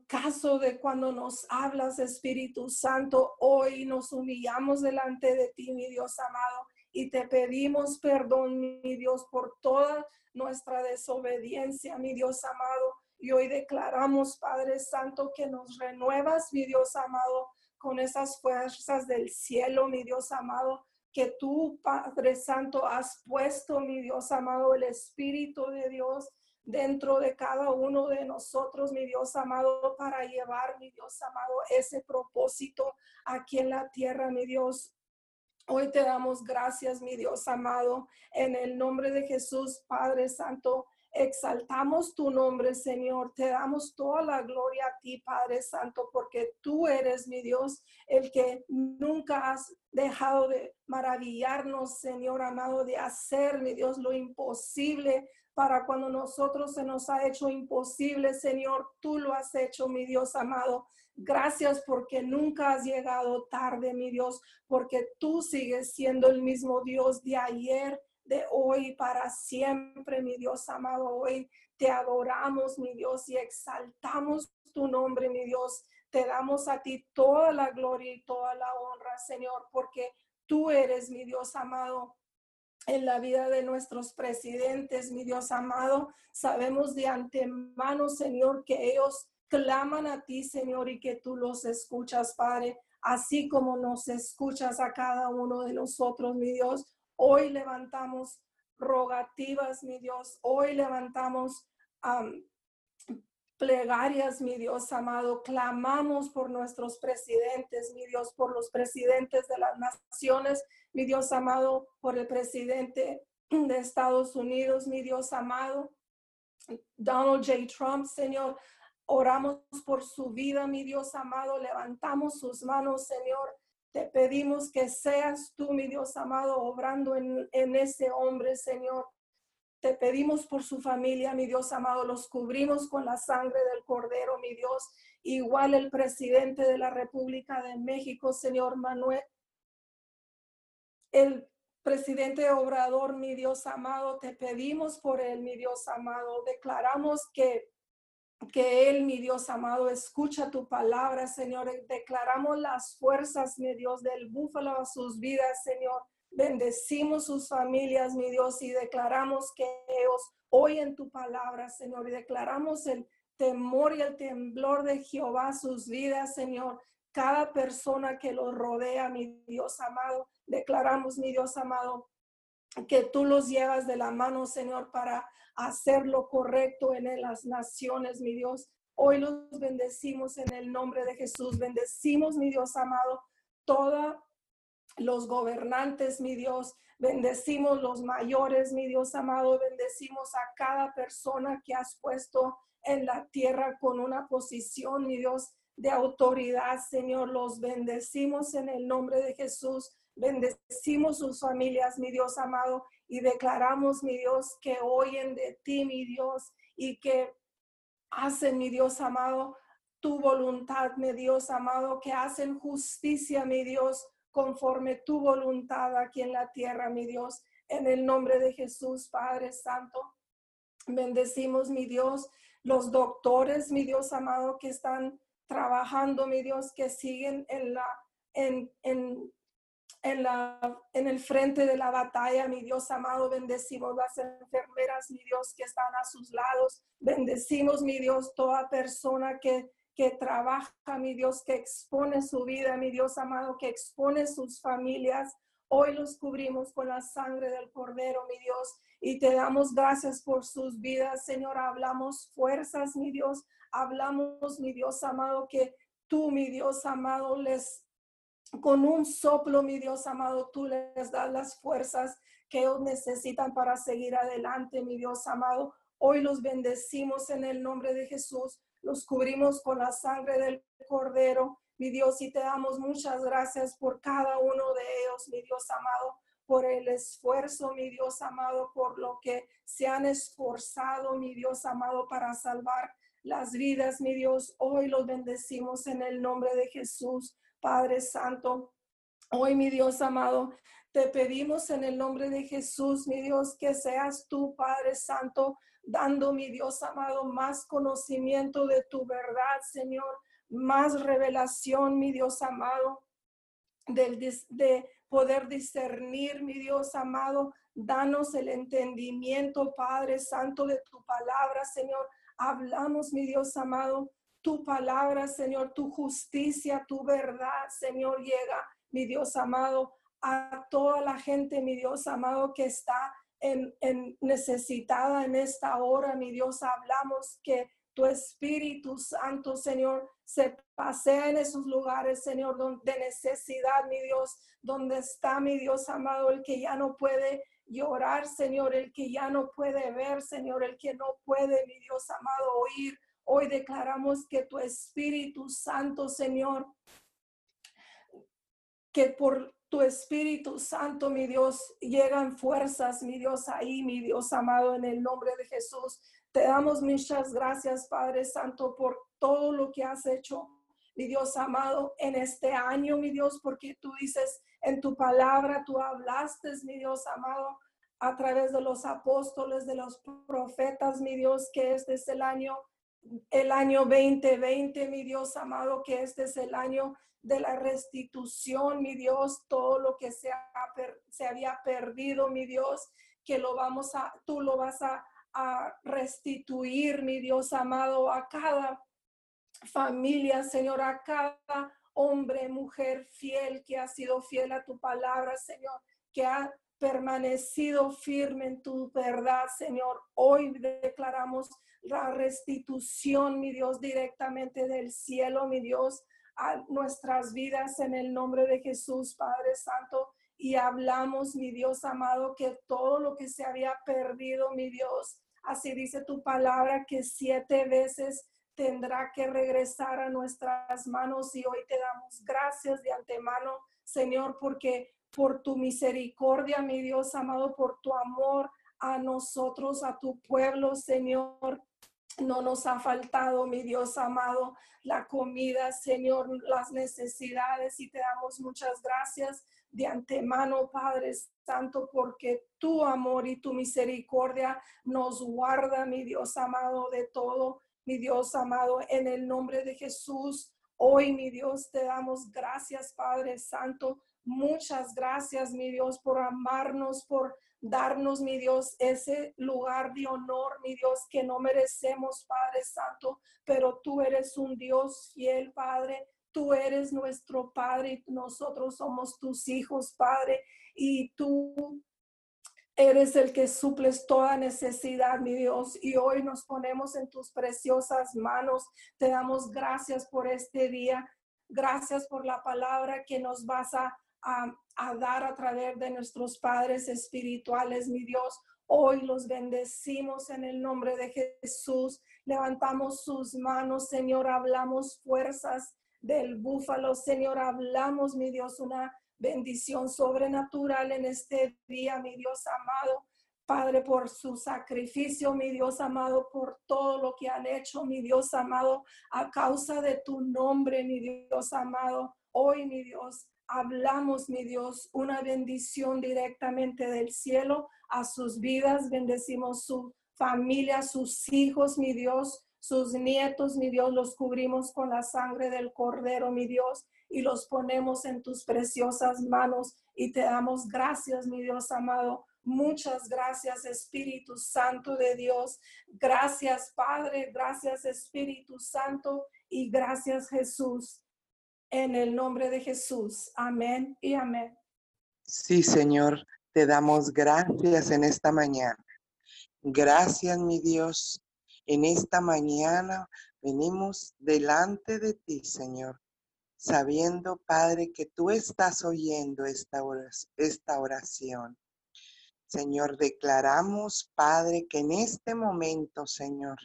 caso de cuando nos hablas, Espíritu Santo. Hoy nos humillamos delante de ti, mi Dios amado, y te pedimos perdón, mi Dios, por toda nuestra desobediencia, mi Dios amado. Y hoy declaramos, Padre Santo, que nos renuevas, mi Dios amado, con esas fuerzas del cielo, mi Dios amado, que tú, Padre Santo, has puesto, mi Dios amado, el Espíritu de Dios dentro de cada uno de nosotros, mi Dios amado, para llevar, mi Dios amado, ese propósito aquí en la tierra, mi Dios. Hoy te damos gracias, mi Dios amado, en el nombre de Jesús, Padre Santo. Exaltamos tu nombre, Señor. Te damos toda la gloria a ti, Padre Santo, porque tú eres mi Dios, el que nunca has dejado de maravillarnos, Señor amado, de hacer, mi Dios, lo imposible para cuando nosotros se nos ha hecho imposible, Señor, tú lo has hecho, mi Dios amado. Gracias porque nunca has llegado tarde, mi Dios, porque tú sigues siendo el mismo Dios de ayer, de hoy para siempre, mi Dios amado. Hoy te adoramos, mi Dios, y exaltamos tu nombre, mi Dios. te damos a ti toda la gloria y toda la honra, Señor, porque tú eres mi Dios amado en la vida de nuestros presidentes, mi Dios amado. Sabemos de antemano, Señor, que ellos claman a ti, Señor, y que tú los escuchas, Padre, así como nos escuchas a cada uno de nosotros, mi Dios. Hoy levantamos rogativas, mi Dios. Hoy levantamos plegarias, mi Dios amado. Clamamos por nuestros presidentes, mi Dios, por los presidentes de las naciones, mi Dios amado, por el presidente de Estados Unidos, mi Dios amado. Donald J. Trump, Señor, oramos por su vida, mi Dios amado. Levantamos sus manos, Señor. Te pedimos que seas tú, mi Dios amado, obrando en, en ese hombre, Señor. Te pedimos por su familia, mi Dios amado, los cubrimos con la sangre del Cordero, mi Dios. Igual el presidente de la República de México, Señor Manuel. El presidente Obrador, mi Dios amado, te pedimos por él, mi Dios amado. Declaramos que que Él, mi Dios amado, escucha tu palabra, Señor. Declaramos las fuerzas, mi Dios, del búfalo a sus vidas, Señor. Bendecimos sus familias, mi Dios, y declaramos que ellos oyen tu palabra, Señor, y declaramos el temor y el temblor de Jehová sus vidas, Señor. Cada persona que los rodea, mi Dios amado, declaramos, mi Dios amado, que tú los llevas de la mano, Señor, para hacer lo correcto en las naciones, mi Dios. Hoy los bendecimos en el nombre de Jesús. Bendecimos, mi Dios amado, todos los gobernantes, mi Dios. Bendecimos los mayores, mi Dios amado. Bendecimos a cada persona que has puesto en la tierra con una posición, mi Dios, de autoridad, Señor. Los bendecimos en el nombre de Jesús. Bendecimos sus familias, mi Dios amado, y declaramos, mi Dios, que oyen de ti, mi Dios, y que hacen, mi Dios amado, tu voluntad, mi Dios amado, que hacen justicia, mi Dios, conforme tu voluntad aquí en la tierra, mi Dios, en el nombre de Jesús, Padre Santo. Bendecimos, mi Dios, los doctores, mi Dios amado, que están trabajando, mi Dios, que siguen en la, en, en en, la, en el frente de la batalla, mi Dios amado, bendecimos las enfermeras, mi Dios, que están a sus lados. Bendecimos, mi Dios, toda persona que, que trabaja, mi Dios, que expone su vida, mi Dios amado, que expone sus familias. Hoy los cubrimos con la sangre del Cordero, mi Dios, y te damos gracias por sus vidas, Señor. Hablamos fuerzas, mi Dios. Hablamos, mi Dios amado, que tú, mi Dios amado, les con un soplo, mi Dios amado, tú les das las fuerzas que ellos necesitan para seguir adelante, mi Dios amado. Hoy los bendecimos en el nombre de Jesús, los cubrimos con la sangre del Cordero, mi Dios, y te damos muchas gracias por cada uno de ellos, mi Dios amado, por el esfuerzo, mi Dios amado, por lo que se han esforzado, mi Dios amado, para salvar las vidas, mi Dios. Hoy los bendecimos en el nombre de Jesús. Padre Santo. Hoy, mi Dios amado, te pedimos en el nombre de Jesús, mi Dios, que seas tú, Padre Santo, dando, mi Dios amado, más conocimiento de tu verdad, Señor, más revelación, mi Dios amado, de, de poder discernir, mi Dios amado. Danos el entendimiento, Padre Santo, de tu palabra, Señor. Hablamos, mi Dios amado, tu palabra, Señor, tu justicia, tu verdad, Señor, llega, mi Dios amado, a toda la gente, mi Dios amado, que está en, necesitada en esta hora, mi Dios, hablamos que tu Espíritu Santo, Señor, se pasea en esos lugares, Señor, de necesidad, mi Dios, donde está, mi Dios amado, el que ya no puede llorar, Señor, el que ya no puede ver, Señor, el que no puede, mi Dios amado, oír, Hoy declaramos que tu Espíritu Santo, Señor, que por tu Espíritu Santo, mi Dios, llegan fuerzas, mi Dios, ahí, mi Dios amado, en el nombre de Jesús. Te damos muchas gracias, Padre Santo, por todo lo que has hecho, mi Dios amado, en este año, mi Dios, porque tú dices en tu palabra, tú hablaste, mi Dios amado, a través de los apóstoles, de los profetas, mi Dios, que este es el año el año 2020, mi Dios amado, que este es el año de la restitución, mi Dios, todo lo que se, se había perdido, mi Dios, que lo vamos a, tú lo vas a, a restituir, mi Dios amado, a cada familia, Señor, a cada hombre, mujer fiel que ha sido fiel a tu palabra, Señor, que ha permanecido firme en tu verdad, Señor. Hoy declaramos la restitución, mi Dios, directamente del cielo, mi Dios, a nuestras vidas en el nombre de Jesús, Padre Santo. Y hablamos, mi Dios amado, que todo lo que se había perdido, mi Dios, así dice tu palabra, que siete veces tendrá que regresar a nuestras manos. Y hoy te damos gracias de antemano, Señor, porque por tu misericordia, mi Dios amado, por tu amor a nosotros, a tu pueblo, Señor. No nos ha faltado, mi Dios amado, la comida, Señor, las necesidades y te damos muchas gracias de antemano, Padre Santo, porque tu amor y tu misericordia nos guarda, mi Dios amado, de todo, mi Dios amado, en el nombre de Jesús. Hoy, mi Dios, te damos gracias, Padre Santo. Muchas gracias, mi Dios, por amarnos, por darnos, mi Dios, ese lugar de honor, mi Dios, que no merecemos, Padre Santo, pero tú eres un Dios fiel, Padre. Tú eres nuestro Padre y nosotros somos tus hijos, Padre, y tú eres el que suples toda necesidad, mi Dios, y hoy nos ponemos en tus preciosas manos. Te damos gracias por este día. Gracias por la palabra que nos vas a a, dar a través de nuestros padres espirituales, mi Dios. Hoy los bendecimos en el nombre de Jesús. Levantamos sus manos, Señor. Hablamos fuerzas del búfalo, Señor. Hablamos, mi Dios, una bendición sobrenatural en este día, mi Dios amado. Padre, por su sacrificio, mi Dios amado, por todo lo que han hecho, mi Dios amado, a causa de tu nombre, mi Dios amado. Hoy, mi Dios, hablamos, mi Dios, una bendición directamente del cielo a sus vidas. Bendecimos su familia, sus hijos, mi Dios, sus nietos, mi Dios, los cubrimos con la sangre del cordero, mi Dios, y los ponemos en tus preciosas manos y te damos gracias, mi Dios amado. Muchas gracias, Espíritu Santo de Dios. Gracias, Padre. Gracias, Espíritu Santo. Y gracias, Jesús en el nombre de Jesús. Amén y amén. Sí, Señor, te damos gracias en esta mañana. Gracias, mi Dios. En esta mañana venimos delante de ti, Señor, sabiendo, Padre, que tú estás oyendo esta oración. Señor, declaramos, Padre, que en este momento, Señor,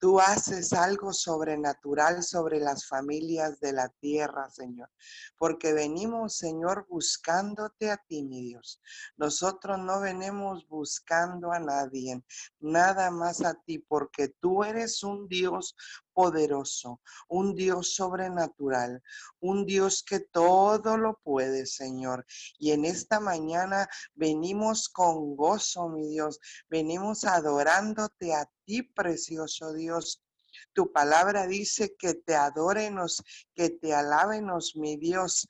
Tú haces algo sobrenatural sobre las familias de la tierra, Señor, porque venimos, Señor, buscándote a ti, mi Dios. Nosotros no venimos buscando a nadie, nada más a ti, porque tú eres un Dios poderoso, un Dios sobrenatural, un Dios que todo lo puede, Señor. Y en esta mañana venimos con gozo, mi Dios, venimos adorándote a ti, precioso Dios. Tu palabra dice que te adorenos, que te alábenos, mi Dios,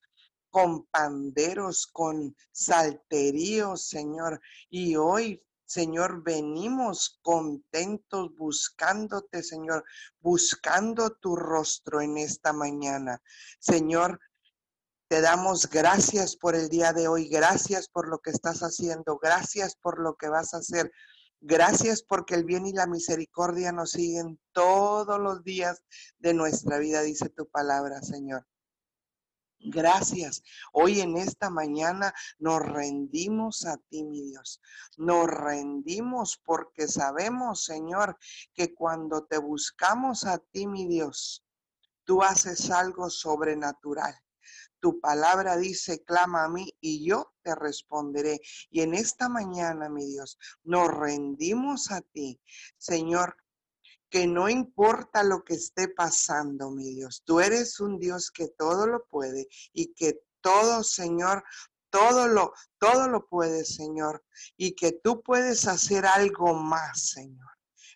con panderos, con salteríos, Señor. Y hoy, Señor, venimos contentos buscándote, Señor, buscando tu rostro en esta mañana. Señor, te damos gracias por el día de hoy, gracias por lo que estás haciendo, gracias por lo que vas a hacer. Gracias porque el bien y la misericordia nos siguen todos los días de nuestra vida, dice tu palabra, Señor. Gracias. Hoy en esta mañana nos rendimos a ti, mi Dios. Nos rendimos porque sabemos, Señor, que cuando te buscamos a ti, mi Dios, tú haces algo sobrenatural. Tu palabra dice, clama a mí y yo te responderé. Y en esta mañana, mi Dios, nos rendimos a ti, Señor, que no importa lo que esté pasando, mi Dios, tú eres un Dios que todo lo puede y que todo, Señor, todo lo, todo lo puede, Señor, y que tú puedes hacer algo más, Señor.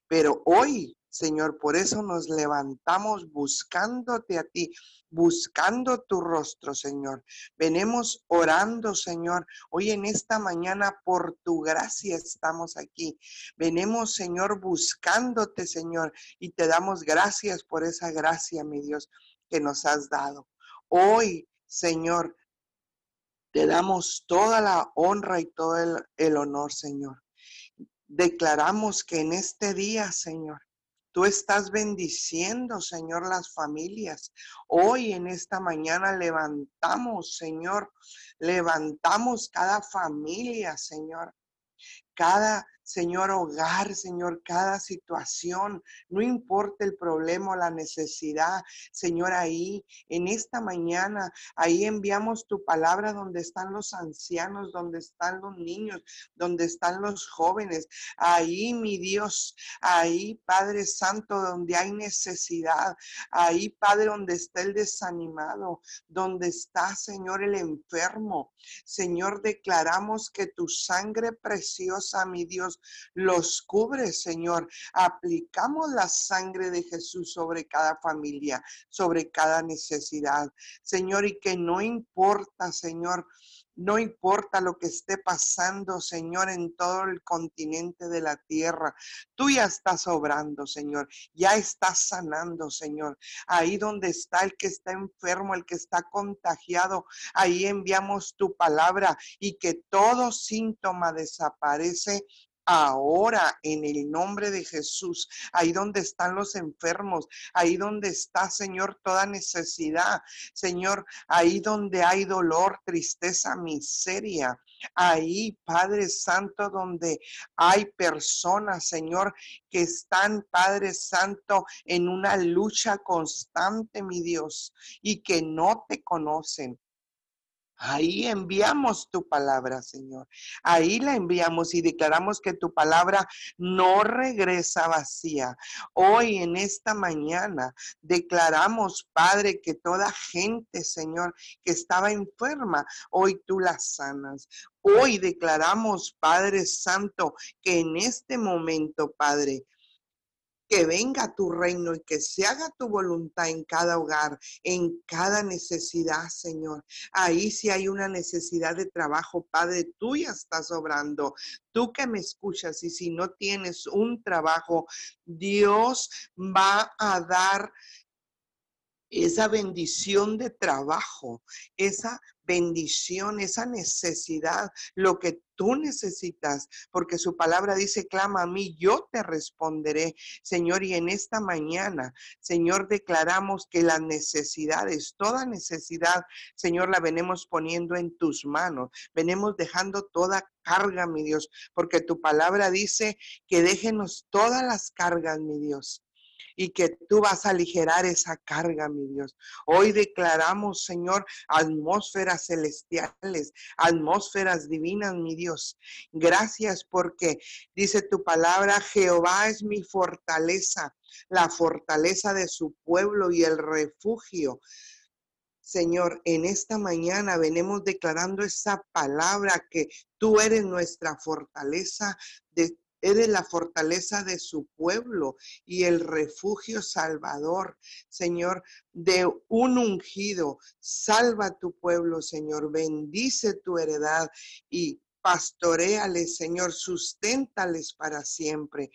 Pero hoy Señor, por eso nos levantamos buscándote a ti, buscando tu rostro, Señor. Venimos orando, Señor. Hoy en esta mañana, por tu gracia estamos aquí. Venimos, Señor, buscándote, Señor, y te damos gracias por esa gracia, mi Dios, que nos has dado. Hoy, Señor, te damos toda la honra y todo el, el honor, Señor. Declaramos que en este día, Señor, Tú estás bendiciendo, Señor, las familias. Hoy en esta mañana levantamos, Señor, levantamos cada familia, Señor. Cada Señor, hogar, Señor, cada situación, no importa el problema o la necesidad, Señor, ahí, en esta mañana, ahí enviamos tu palabra donde están los ancianos, donde están los niños, donde están los jóvenes. Ahí, mi Dios, ahí, Padre Santo, donde hay necesidad. Ahí, Padre, donde está el desanimado, donde está, Señor, el enfermo. Señor, declaramos que tu sangre preciosa, mi Dios, los cubre, Señor. Aplicamos la sangre de Jesús sobre cada familia, sobre cada necesidad, Señor, y que no importa, Señor, no importa lo que esté pasando, Señor, en todo el continente de la tierra. Tú ya estás obrando, Señor. Ya estás sanando, Señor. Ahí donde está el que está enfermo, el que está contagiado, ahí enviamos tu palabra y que todo síntoma desaparece ahora en el nombre de Jesús, ahí donde están los enfermos, ahí donde está, Señor, toda necesidad, Señor, ahí donde hay dolor, tristeza, miseria. Ahí, Padre Santo, donde hay personas, Señor, que están, Padre Santo, en una lucha constante, mi Dios, y que no te conocen. Ahí enviamos tu palabra, Señor. Ahí la enviamos y declaramos que tu palabra no regresa vacía. Hoy en esta mañana declaramos, Padre, que toda gente, Señor, que estaba enferma, hoy tú la sanas. Hoy declaramos, Padre Santo, que en este momento, Padre, que venga tu reino y que se haga tu voluntad en cada hogar, en cada necesidad, Señor. Ahí si hay una necesidad de trabajo, Padre, tú ya estás obrando. Tú que me escuchas y si no tienes un trabajo, Dios va a dar esa bendición de trabajo, esa bendición, esa necesidad, lo que tú necesitas, porque su palabra dice, clama a mí, yo te responderé, Señor, y en esta mañana, Señor, declaramos que las necesidades, toda necesidad, Señor, la venimos poniendo en tus manos, venimos dejando toda carga, mi Dios, porque tu palabra dice que déjenos todas las cargas, mi Dios y que tú vas a aligerar esa carga, mi Dios. Hoy declaramos, Señor, atmósferas celestiales, atmósferas divinas, mi Dios. Gracias porque dice tu palabra, Jehová es mi fortaleza, la fortaleza de su pueblo y el refugio. Señor, en esta mañana venimos declarando esa palabra que tú eres nuestra fortaleza de Eres la fortaleza de su pueblo y el refugio salvador, Señor, de un ungido. Salva tu pueblo, Señor. Bendice tu heredad y pastoreales, Señor. Susténtales para siempre.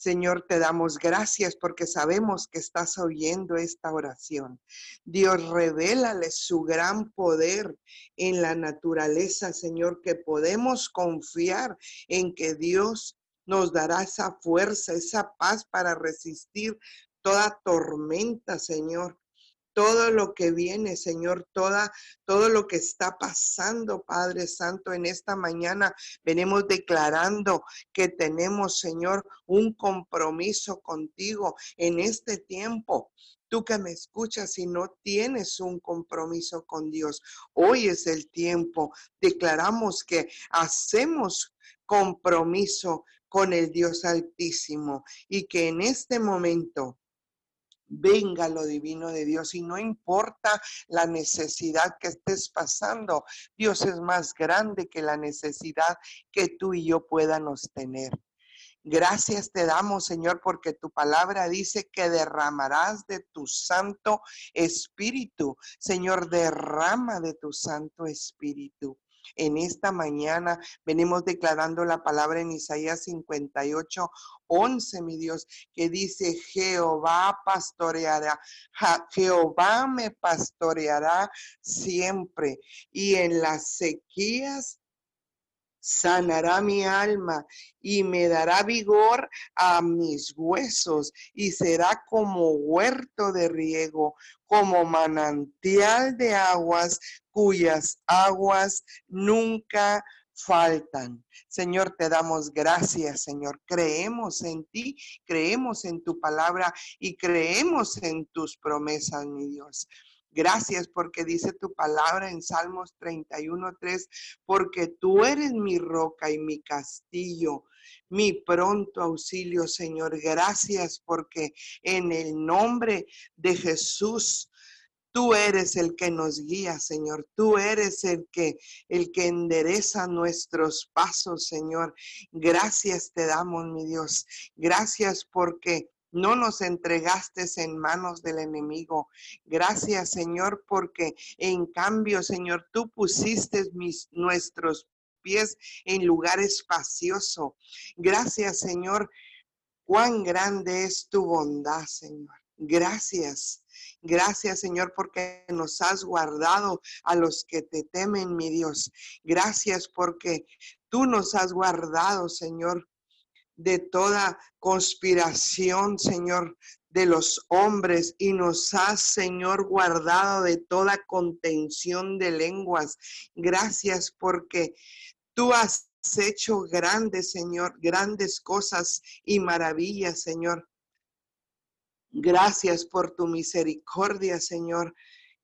Señor, te damos gracias porque sabemos que estás oyendo esta oración. Dios, revélale su gran poder en la naturaleza, Señor, que podemos confiar en que Dios nos dará esa fuerza, esa paz para resistir toda tormenta, Señor. Todo lo que viene, Señor, toda, todo lo que está pasando, Padre Santo, en esta mañana venimos declarando que tenemos, Señor, un compromiso contigo en este tiempo. Tú que me escuchas y no tienes un compromiso con Dios, hoy es el tiempo. Declaramos que hacemos compromiso con el Dios Altísimo y que en este momento venga lo divino de Dios y no importa la necesidad que estés pasando, Dios es más grande que la necesidad que tú y yo podamos tener. Gracias te damos, Señor, porque tu palabra dice que derramarás de tu Santo Espíritu. Señor, derrama de tu Santo Espíritu. En esta mañana. Venimos declarando la palabra en Isaías 58, 11, mi Dios, que dice, Jehová pastoreará, Jehová me pastoreará siempre y en las sequías sanará mi alma y me dará vigor a mis huesos y será como huerto de riego, como manantial de aguas cuyas aguas nunca faltan. Señor, te damos gracias, Señor. Creemos en ti, creemos en tu palabra y creemos en tus promesas, mi Dios. Gracias porque dice tu palabra en Salmos 31.3, porque tú eres mi roca y mi castillo, mi pronto auxilio, Señor. Gracias porque en el nombre de Jesús Tú eres el que nos guía, Señor. Tú eres el que el que endereza nuestros pasos, Señor. Gracias te damos, mi Dios. Gracias porque no nos entregaste en manos del enemigo. Gracias, Señor, porque en cambio, Señor, tú pusiste nuestros pies en lugar espacioso. Gracias, Señor. Cuán grande es tu bondad, Señor. Gracias. Gracias, Señor, porque nos has guardado a los que te temen, mi Dios. Gracias porque tú nos has guardado, Señor, de toda conspiración, Señor, de los hombres y nos has, Señor, guardado de toda contención de lenguas. Gracias porque tú has hecho grandes, Señor, grandes cosas y maravillas, Señor. Gracias por tu misericordia, Señor.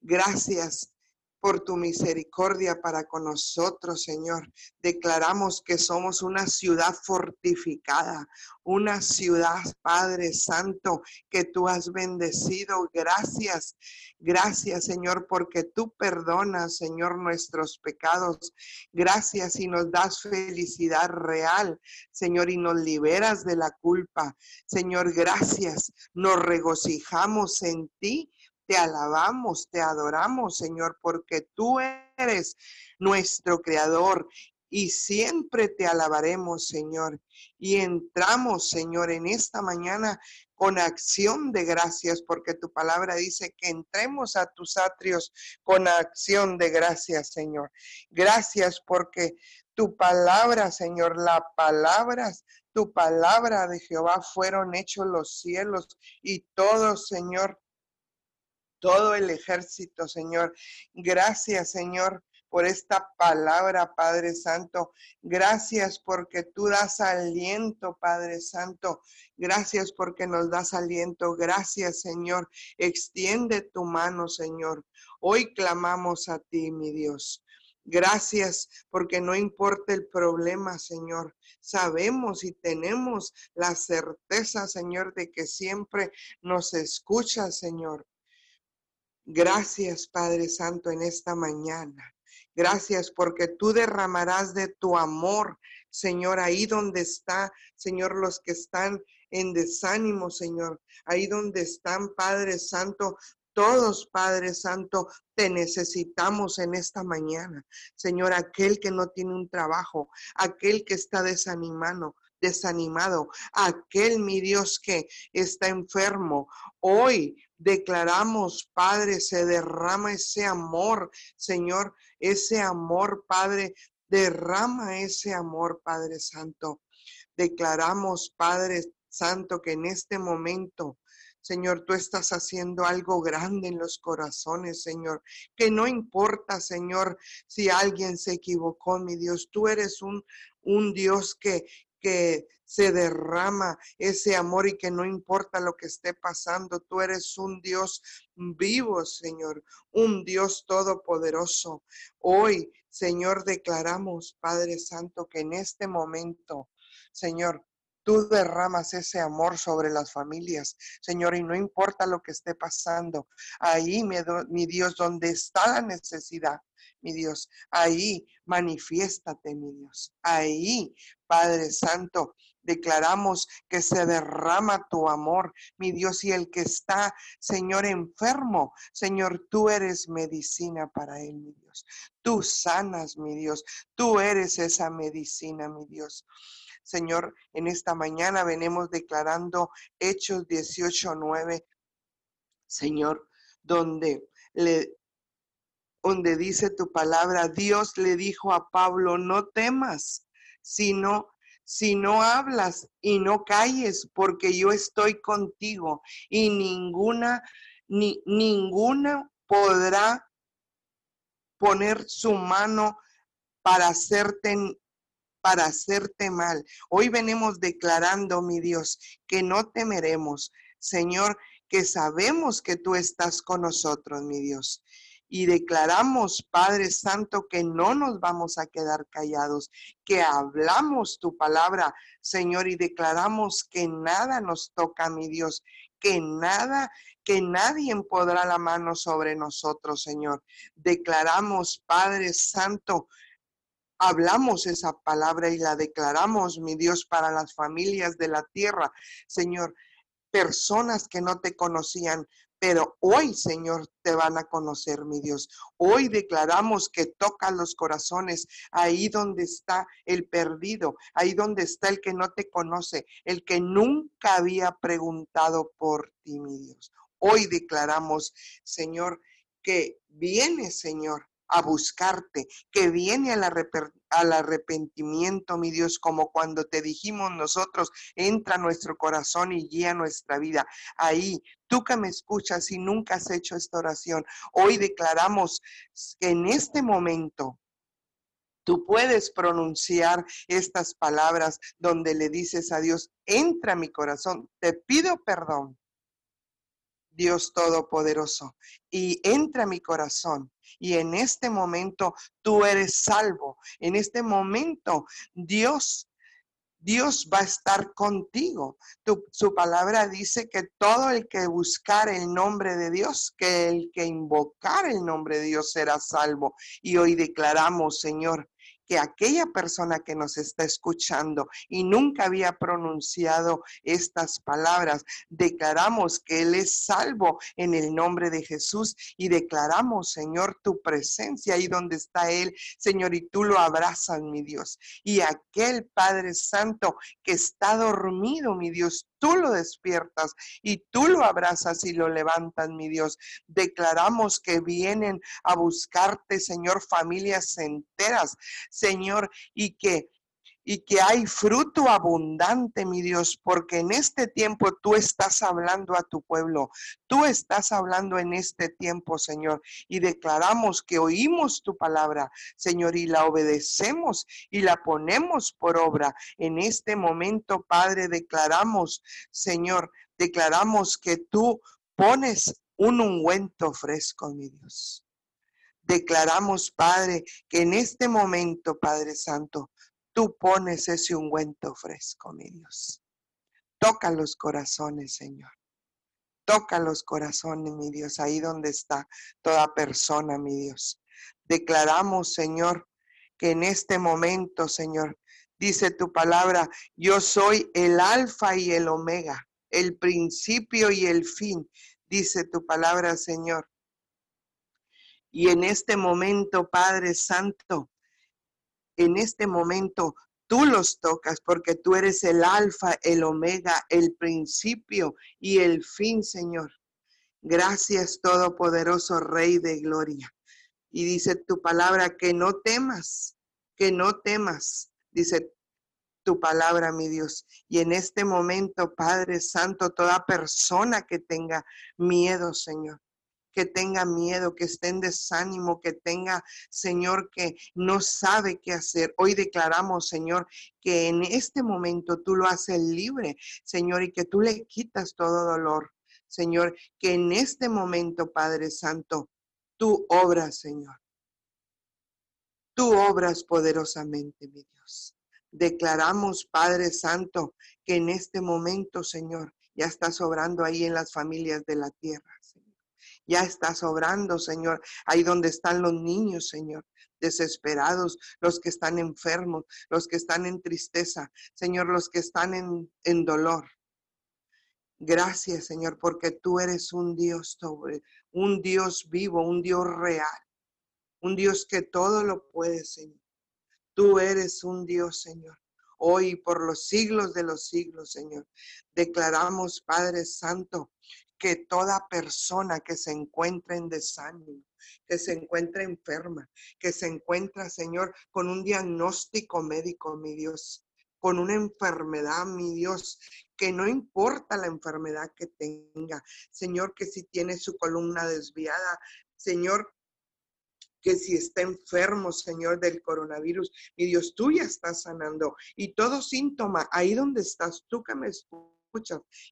Gracias por tu misericordia para con nosotros, Señor. Declaramos que somos una ciudad fortificada, una ciudad, Padre Santo, que tú has bendecido. Gracias, gracias, Señor, porque tú perdonas, Señor, nuestros pecados. Gracias y nos das felicidad real, Señor, y nos liberas de la culpa. Señor, gracias. Nos regocijamos en ti te alabamos, te adoramos, Señor, porque tú eres nuestro creador y siempre te alabaremos, Señor. Y entramos, Señor, en esta mañana con acción de gracias, porque tu palabra dice que entremos a tus atrios con acción de gracias, Señor. Gracias porque tu palabra, Señor, la palabra, tu palabra de Jehová fueron hechos los cielos y todos, Señor, todo el ejército, Señor. Gracias, Señor, por esta palabra, Padre Santo. Gracias porque tú das aliento, Padre Santo. Gracias porque nos das aliento. Gracias, Señor. Extiende tu mano, Señor. Hoy clamamos a ti, mi Dios. Gracias porque no importa el problema, Señor. Sabemos y tenemos la certeza, Señor, de que siempre nos escucha, Señor. Gracias, Padre Santo, en esta mañana. Gracias porque tú derramarás de tu amor, Señor, ahí donde está, Señor, los que están en desánimo, Señor. Ahí donde están, Padre Santo, todos, Padre Santo, te necesitamos en esta mañana. Señor, aquel que no tiene un trabajo, aquel que está desanimado, desanimado, aquel, mi Dios, que está enfermo. Hoy declaramos, Padre, se derrama ese amor, Señor, ese amor, Padre, derrama ese amor, Padre Santo. Declaramos, Padre Santo, que en este momento, Señor, tú estás haciendo algo grande en los corazones, Señor. Que no importa, Señor, si alguien se equivocó, mi Dios. Tú eres un, un Dios que, que se derrama ese amor y que no importa lo que esté pasando, tú eres un Dios vivo, Señor, un Dios todopoderoso. Hoy, Señor, declaramos, Padre Santo, que en este momento, Señor, tú derramas ese amor sobre las familias, Señor, y no importa lo que esté pasando, ahí, mi, mi Dios, donde está la necesidad, mi Dios. Ahí manifiéstate, mi Dios. Ahí, Padre Santo, declaramos que se derrama tu amor, mi Dios, y el que está, Señor, enfermo, Señor, tú eres medicina para él, mi Dios. Tú sanas, mi Dios. Tú eres esa medicina, mi Dios. Señor, en esta mañana venimos declarando Hechos 18:9, Señor, donde le donde dice tu palabra, Dios le dijo a Pablo, no temas, sino si no hablas y no calles, porque yo estoy contigo y ninguna, ni ninguna podrá poner su mano para hacerte para hacerte mal. Hoy venimos declarando, mi Dios, que no temeremos, Señor, que sabemos que tú estás con nosotros, mi Dios y declaramos, Padre Santo, que no nos vamos a quedar callados, que hablamos tu palabra, Señor, y declaramos que nada nos toca, mi Dios, que nada, que nadie podrá la mano sobre nosotros, Señor. Declaramos, Padre Santo, hablamos esa palabra y la declaramos, mi Dios, para las familias de la tierra, Señor personas que no te conocían, pero hoy, Señor, te van a conocer, mi Dios. Hoy declaramos que toca los corazones ahí donde está el perdido, ahí donde está el que no te conoce, el que nunca había preguntado por ti, mi Dios. Hoy declaramos, Señor, que viene, Señor, a buscarte, que viene al, arrepentimiento, mi Dios, como cuando te dijimos nosotros, entra a nuestro corazón y guía nuestra vida. Ahí, tú que me escuchas y nunca has hecho esta oración, hoy declaramos que en este momento Tú puedes pronunciar estas palabras donde le dices a Dios, entra a mi corazón, te pido perdón Dios Todopoderoso, y entra a mi corazón. Y en este momento tú eres salvo. En este momento Dios, Dios va a estar contigo. su palabra dice que todo el que buscar el nombre de Dios, que el que invocar el nombre de Dios será salvo. Y hoy declaramos, Señor, que aquella persona que nos está escuchando y nunca había pronunciado estas palabras, declaramos que Él es salvo en el nombre de Jesús y declaramos, Señor, tu presencia ahí donde está Él, Señor, y tú lo abrazas, mi Dios. Y aquel Padre Santo que está dormido, mi Dios, tú lo despiertas y tú lo abrazas y lo levantas, mi Dios. Declaramos que vienen a buscarte, Señor, familias enteras, Señor, y que y que hay fruto abundante, mi Dios, porque en este tiempo tú estás hablando a tu pueblo, tú estás hablando en este tiempo, Señor, y declaramos que oímos tu palabra, Señor, y la obedecemos y la ponemos por obra. En este momento, Padre, declaramos, Señor, declaramos que tú pones un ungüento fresco, mi Dios. Declaramos, Padre, que en este momento, Padre Santo, tú pones ese ungüento fresco, mi Dios. Toca los corazones, Señor. Toca los corazones, mi Dios, ahí donde está toda persona, mi Dios. Declaramos, Señor, que en este momento, Señor, dice tu palabra, yo soy el alfa y el omega, el principio y el fin, dice tu palabra, Señor. Y en este momento, Padre Santo, en este momento tú los tocas porque tú eres el alfa, el omega, el principio y el fin, Señor. Gracias, Todopoderoso Rey de Gloria. Y dice tu palabra que no temas, que no temas, dice tu palabra, mi Dios. Y en este momento, Padre Santo, toda persona que tenga miedo, Señor, que tenga miedo, que esté en desánimo, que tenga, Señor, que no sabe qué hacer. Hoy declaramos, Señor, que en este momento tú lo haces libre, Señor, y que tú le quitas todo dolor. Señor, que en este momento, Padre Santo, tú obras, Señor. Tú obras poderosamente, mi Dios. Declaramos, Padre Santo, que en este momento, Señor, ya estás obrando ahí en las familias de la tierra Ya estás obrando, Señor, ahí donde están los niños, Señor, desesperados, los que están enfermos, los que están en tristeza, Señor, los que están en, en dolor. Gracias, Señor, porque tú eres un Dios sobre, un Dios vivo, un Dios real, un Dios que todo lo puede, Señor. Tú eres un Dios, Señor. Hoy por los siglos de los siglos, Señor, declaramos, Padre Santo, que toda persona que se encuentra en desánimo, que se encuentra enferma, que se encuentra, Señor, con un diagnóstico médico, mi Dios, con una enfermedad, mi Dios, que no importa la enfermedad que tenga, Señor, que si tiene su columna desviada, Señor, que si está enfermo, Señor, del coronavirus, mi Dios, tú ya estás sanando. Y todo síntoma, ahí donde estás, tú que me escuchas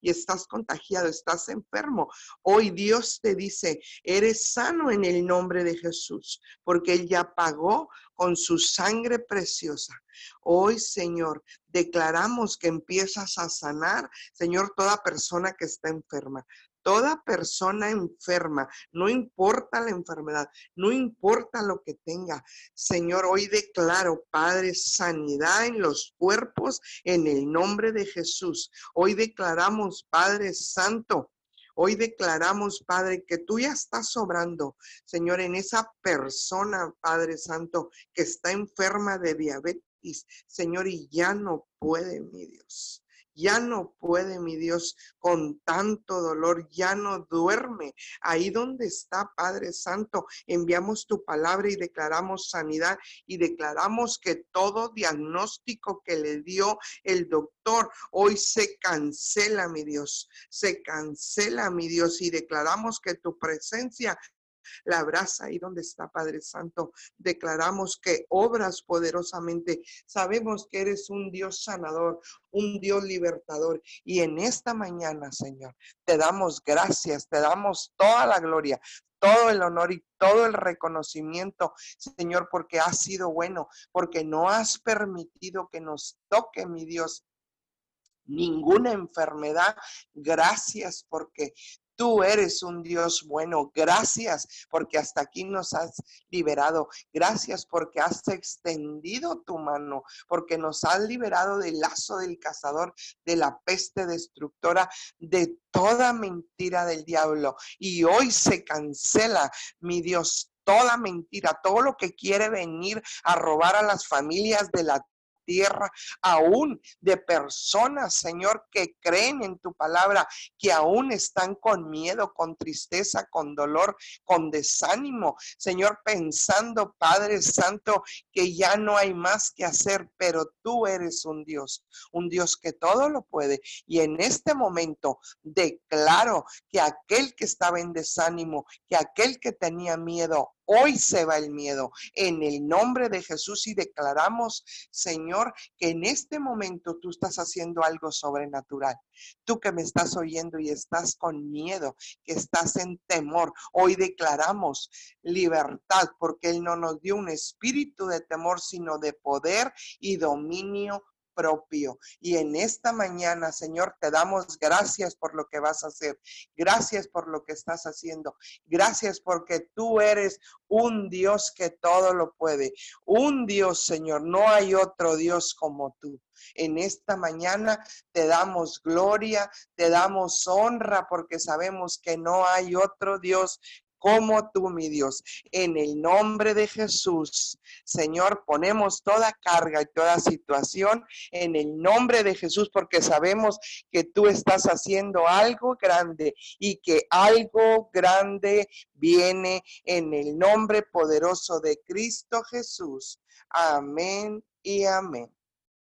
y estás contagiado, estás enfermo, hoy Dios te dice, eres sano en el nombre de Jesús, porque Él ya pagó con su sangre preciosa. Hoy, Señor, declaramos que empiezas a sanar, Señor, toda persona que está enferma. Toda persona enferma, no importa la enfermedad, no importa lo que tenga. Señor, hoy declaro, Padre, sanidad en los cuerpos en el nombre de Jesús. Hoy declaramos, Padre Santo, Hoy declaramos, Padre, que tú ya estás sobrando, Señor, en esa persona, Padre Santo, que está enferma de diabetes, Señor, y ya no puede, mi Dios ya no puede, mi Dios, con tanto dolor, ya no duerme. Ahí donde está, Padre Santo, enviamos tu palabra y declaramos sanidad y declaramos que todo diagnóstico que le dio el doctor hoy se cancela, mi Dios, se cancela, mi Dios, y declaramos que tu presencia la abraza ahí donde está Padre Santo. Declaramos que obras poderosamente. Sabemos que eres un Dios sanador, un Dios libertador. Y en esta mañana, Señor, te damos gracias, te damos toda la gloria, todo el honor y todo el reconocimiento, Señor, porque has sido bueno, porque no has permitido que nos toque, mi Dios, ninguna enfermedad. Gracias porque Tú eres un Dios bueno. Gracias porque hasta aquí nos has liberado. Gracias porque has extendido tu mano, porque nos has liberado del lazo del cazador, de la peste destructora, de toda mentira del diablo. Y hoy se cancela, mi Dios, toda mentira, todo lo que quiere venir a robar a las familias de la tierra, aún de personas, Señor, que creen en tu palabra, que aún están con miedo, con tristeza, con dolor, con desánimo, Señor, pensando, Padre Santo, que ya no hay más que hacer, pero tú eres un Dios, un Dios que todo lo puede. Y en este momento declaro que aquel que estaba en desánimo, que aquel que tenía miedo, Hoy se va el miedo en el nombre de Jesús y declaramos, Señor, que en este momento tú estás haciendo algo sobrenatural. Tú que me estás oyendo y estás con miedo, que estás en temor, hoy declaramos libertad porque Él no nos dio un espíritu de temor, sino de poder y dominio propio. Y en esta mañana, Señor, te damos gracias por lo que vas a hacer. Gracias por lo que estás haciendo. Gracias porque tú eres un Dios que todo lo puede. Un Dios, Señor. No hay otro Dios como tú. En esta mañana te damos gloria, te damos honra porque sabemos que no hay otro Dios como tú, mi Dios. En el nombre de Jesús, Señor, ponemos toda carga y toda situación en el nombre de Jesús porque sabemos que tú estás haciendo algo grande y que algo grande viene en el nombre poderoso de Cristo Jesús. Amén y amén.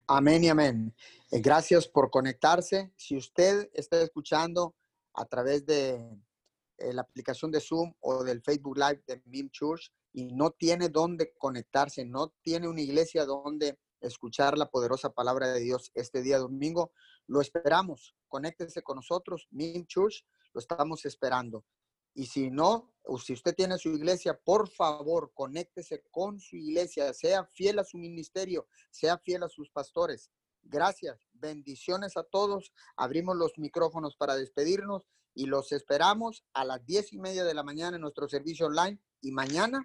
Amén y amén. Eh, gracias por conectarse. Si usted está escuchando a través de la aplicación de Zoom o del Facebook Live de Mim Church y no tiene dónde conectarse, no tiene una iglesia donde escuchar la poderosa palabra de Dios este día domingo, lo esperamos. Conéctese con nosotros, Mim Church, lo estamos esperando. Y si no, o si usted tiene su iglesia, por favor, conéctese con su iglesia, sea fiel a su ministerio, sea fiel a sus pastores. Gracias. Bendiciones a todos. Abrimos los micrófonos para despedirnos y los esperamos a las diez y media de la mañana en nuestro servicio online y mañana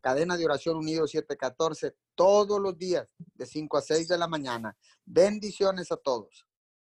cadena de oración unido 714 todos los días de 5 a 6 de la mañana. Bendiciones a todos.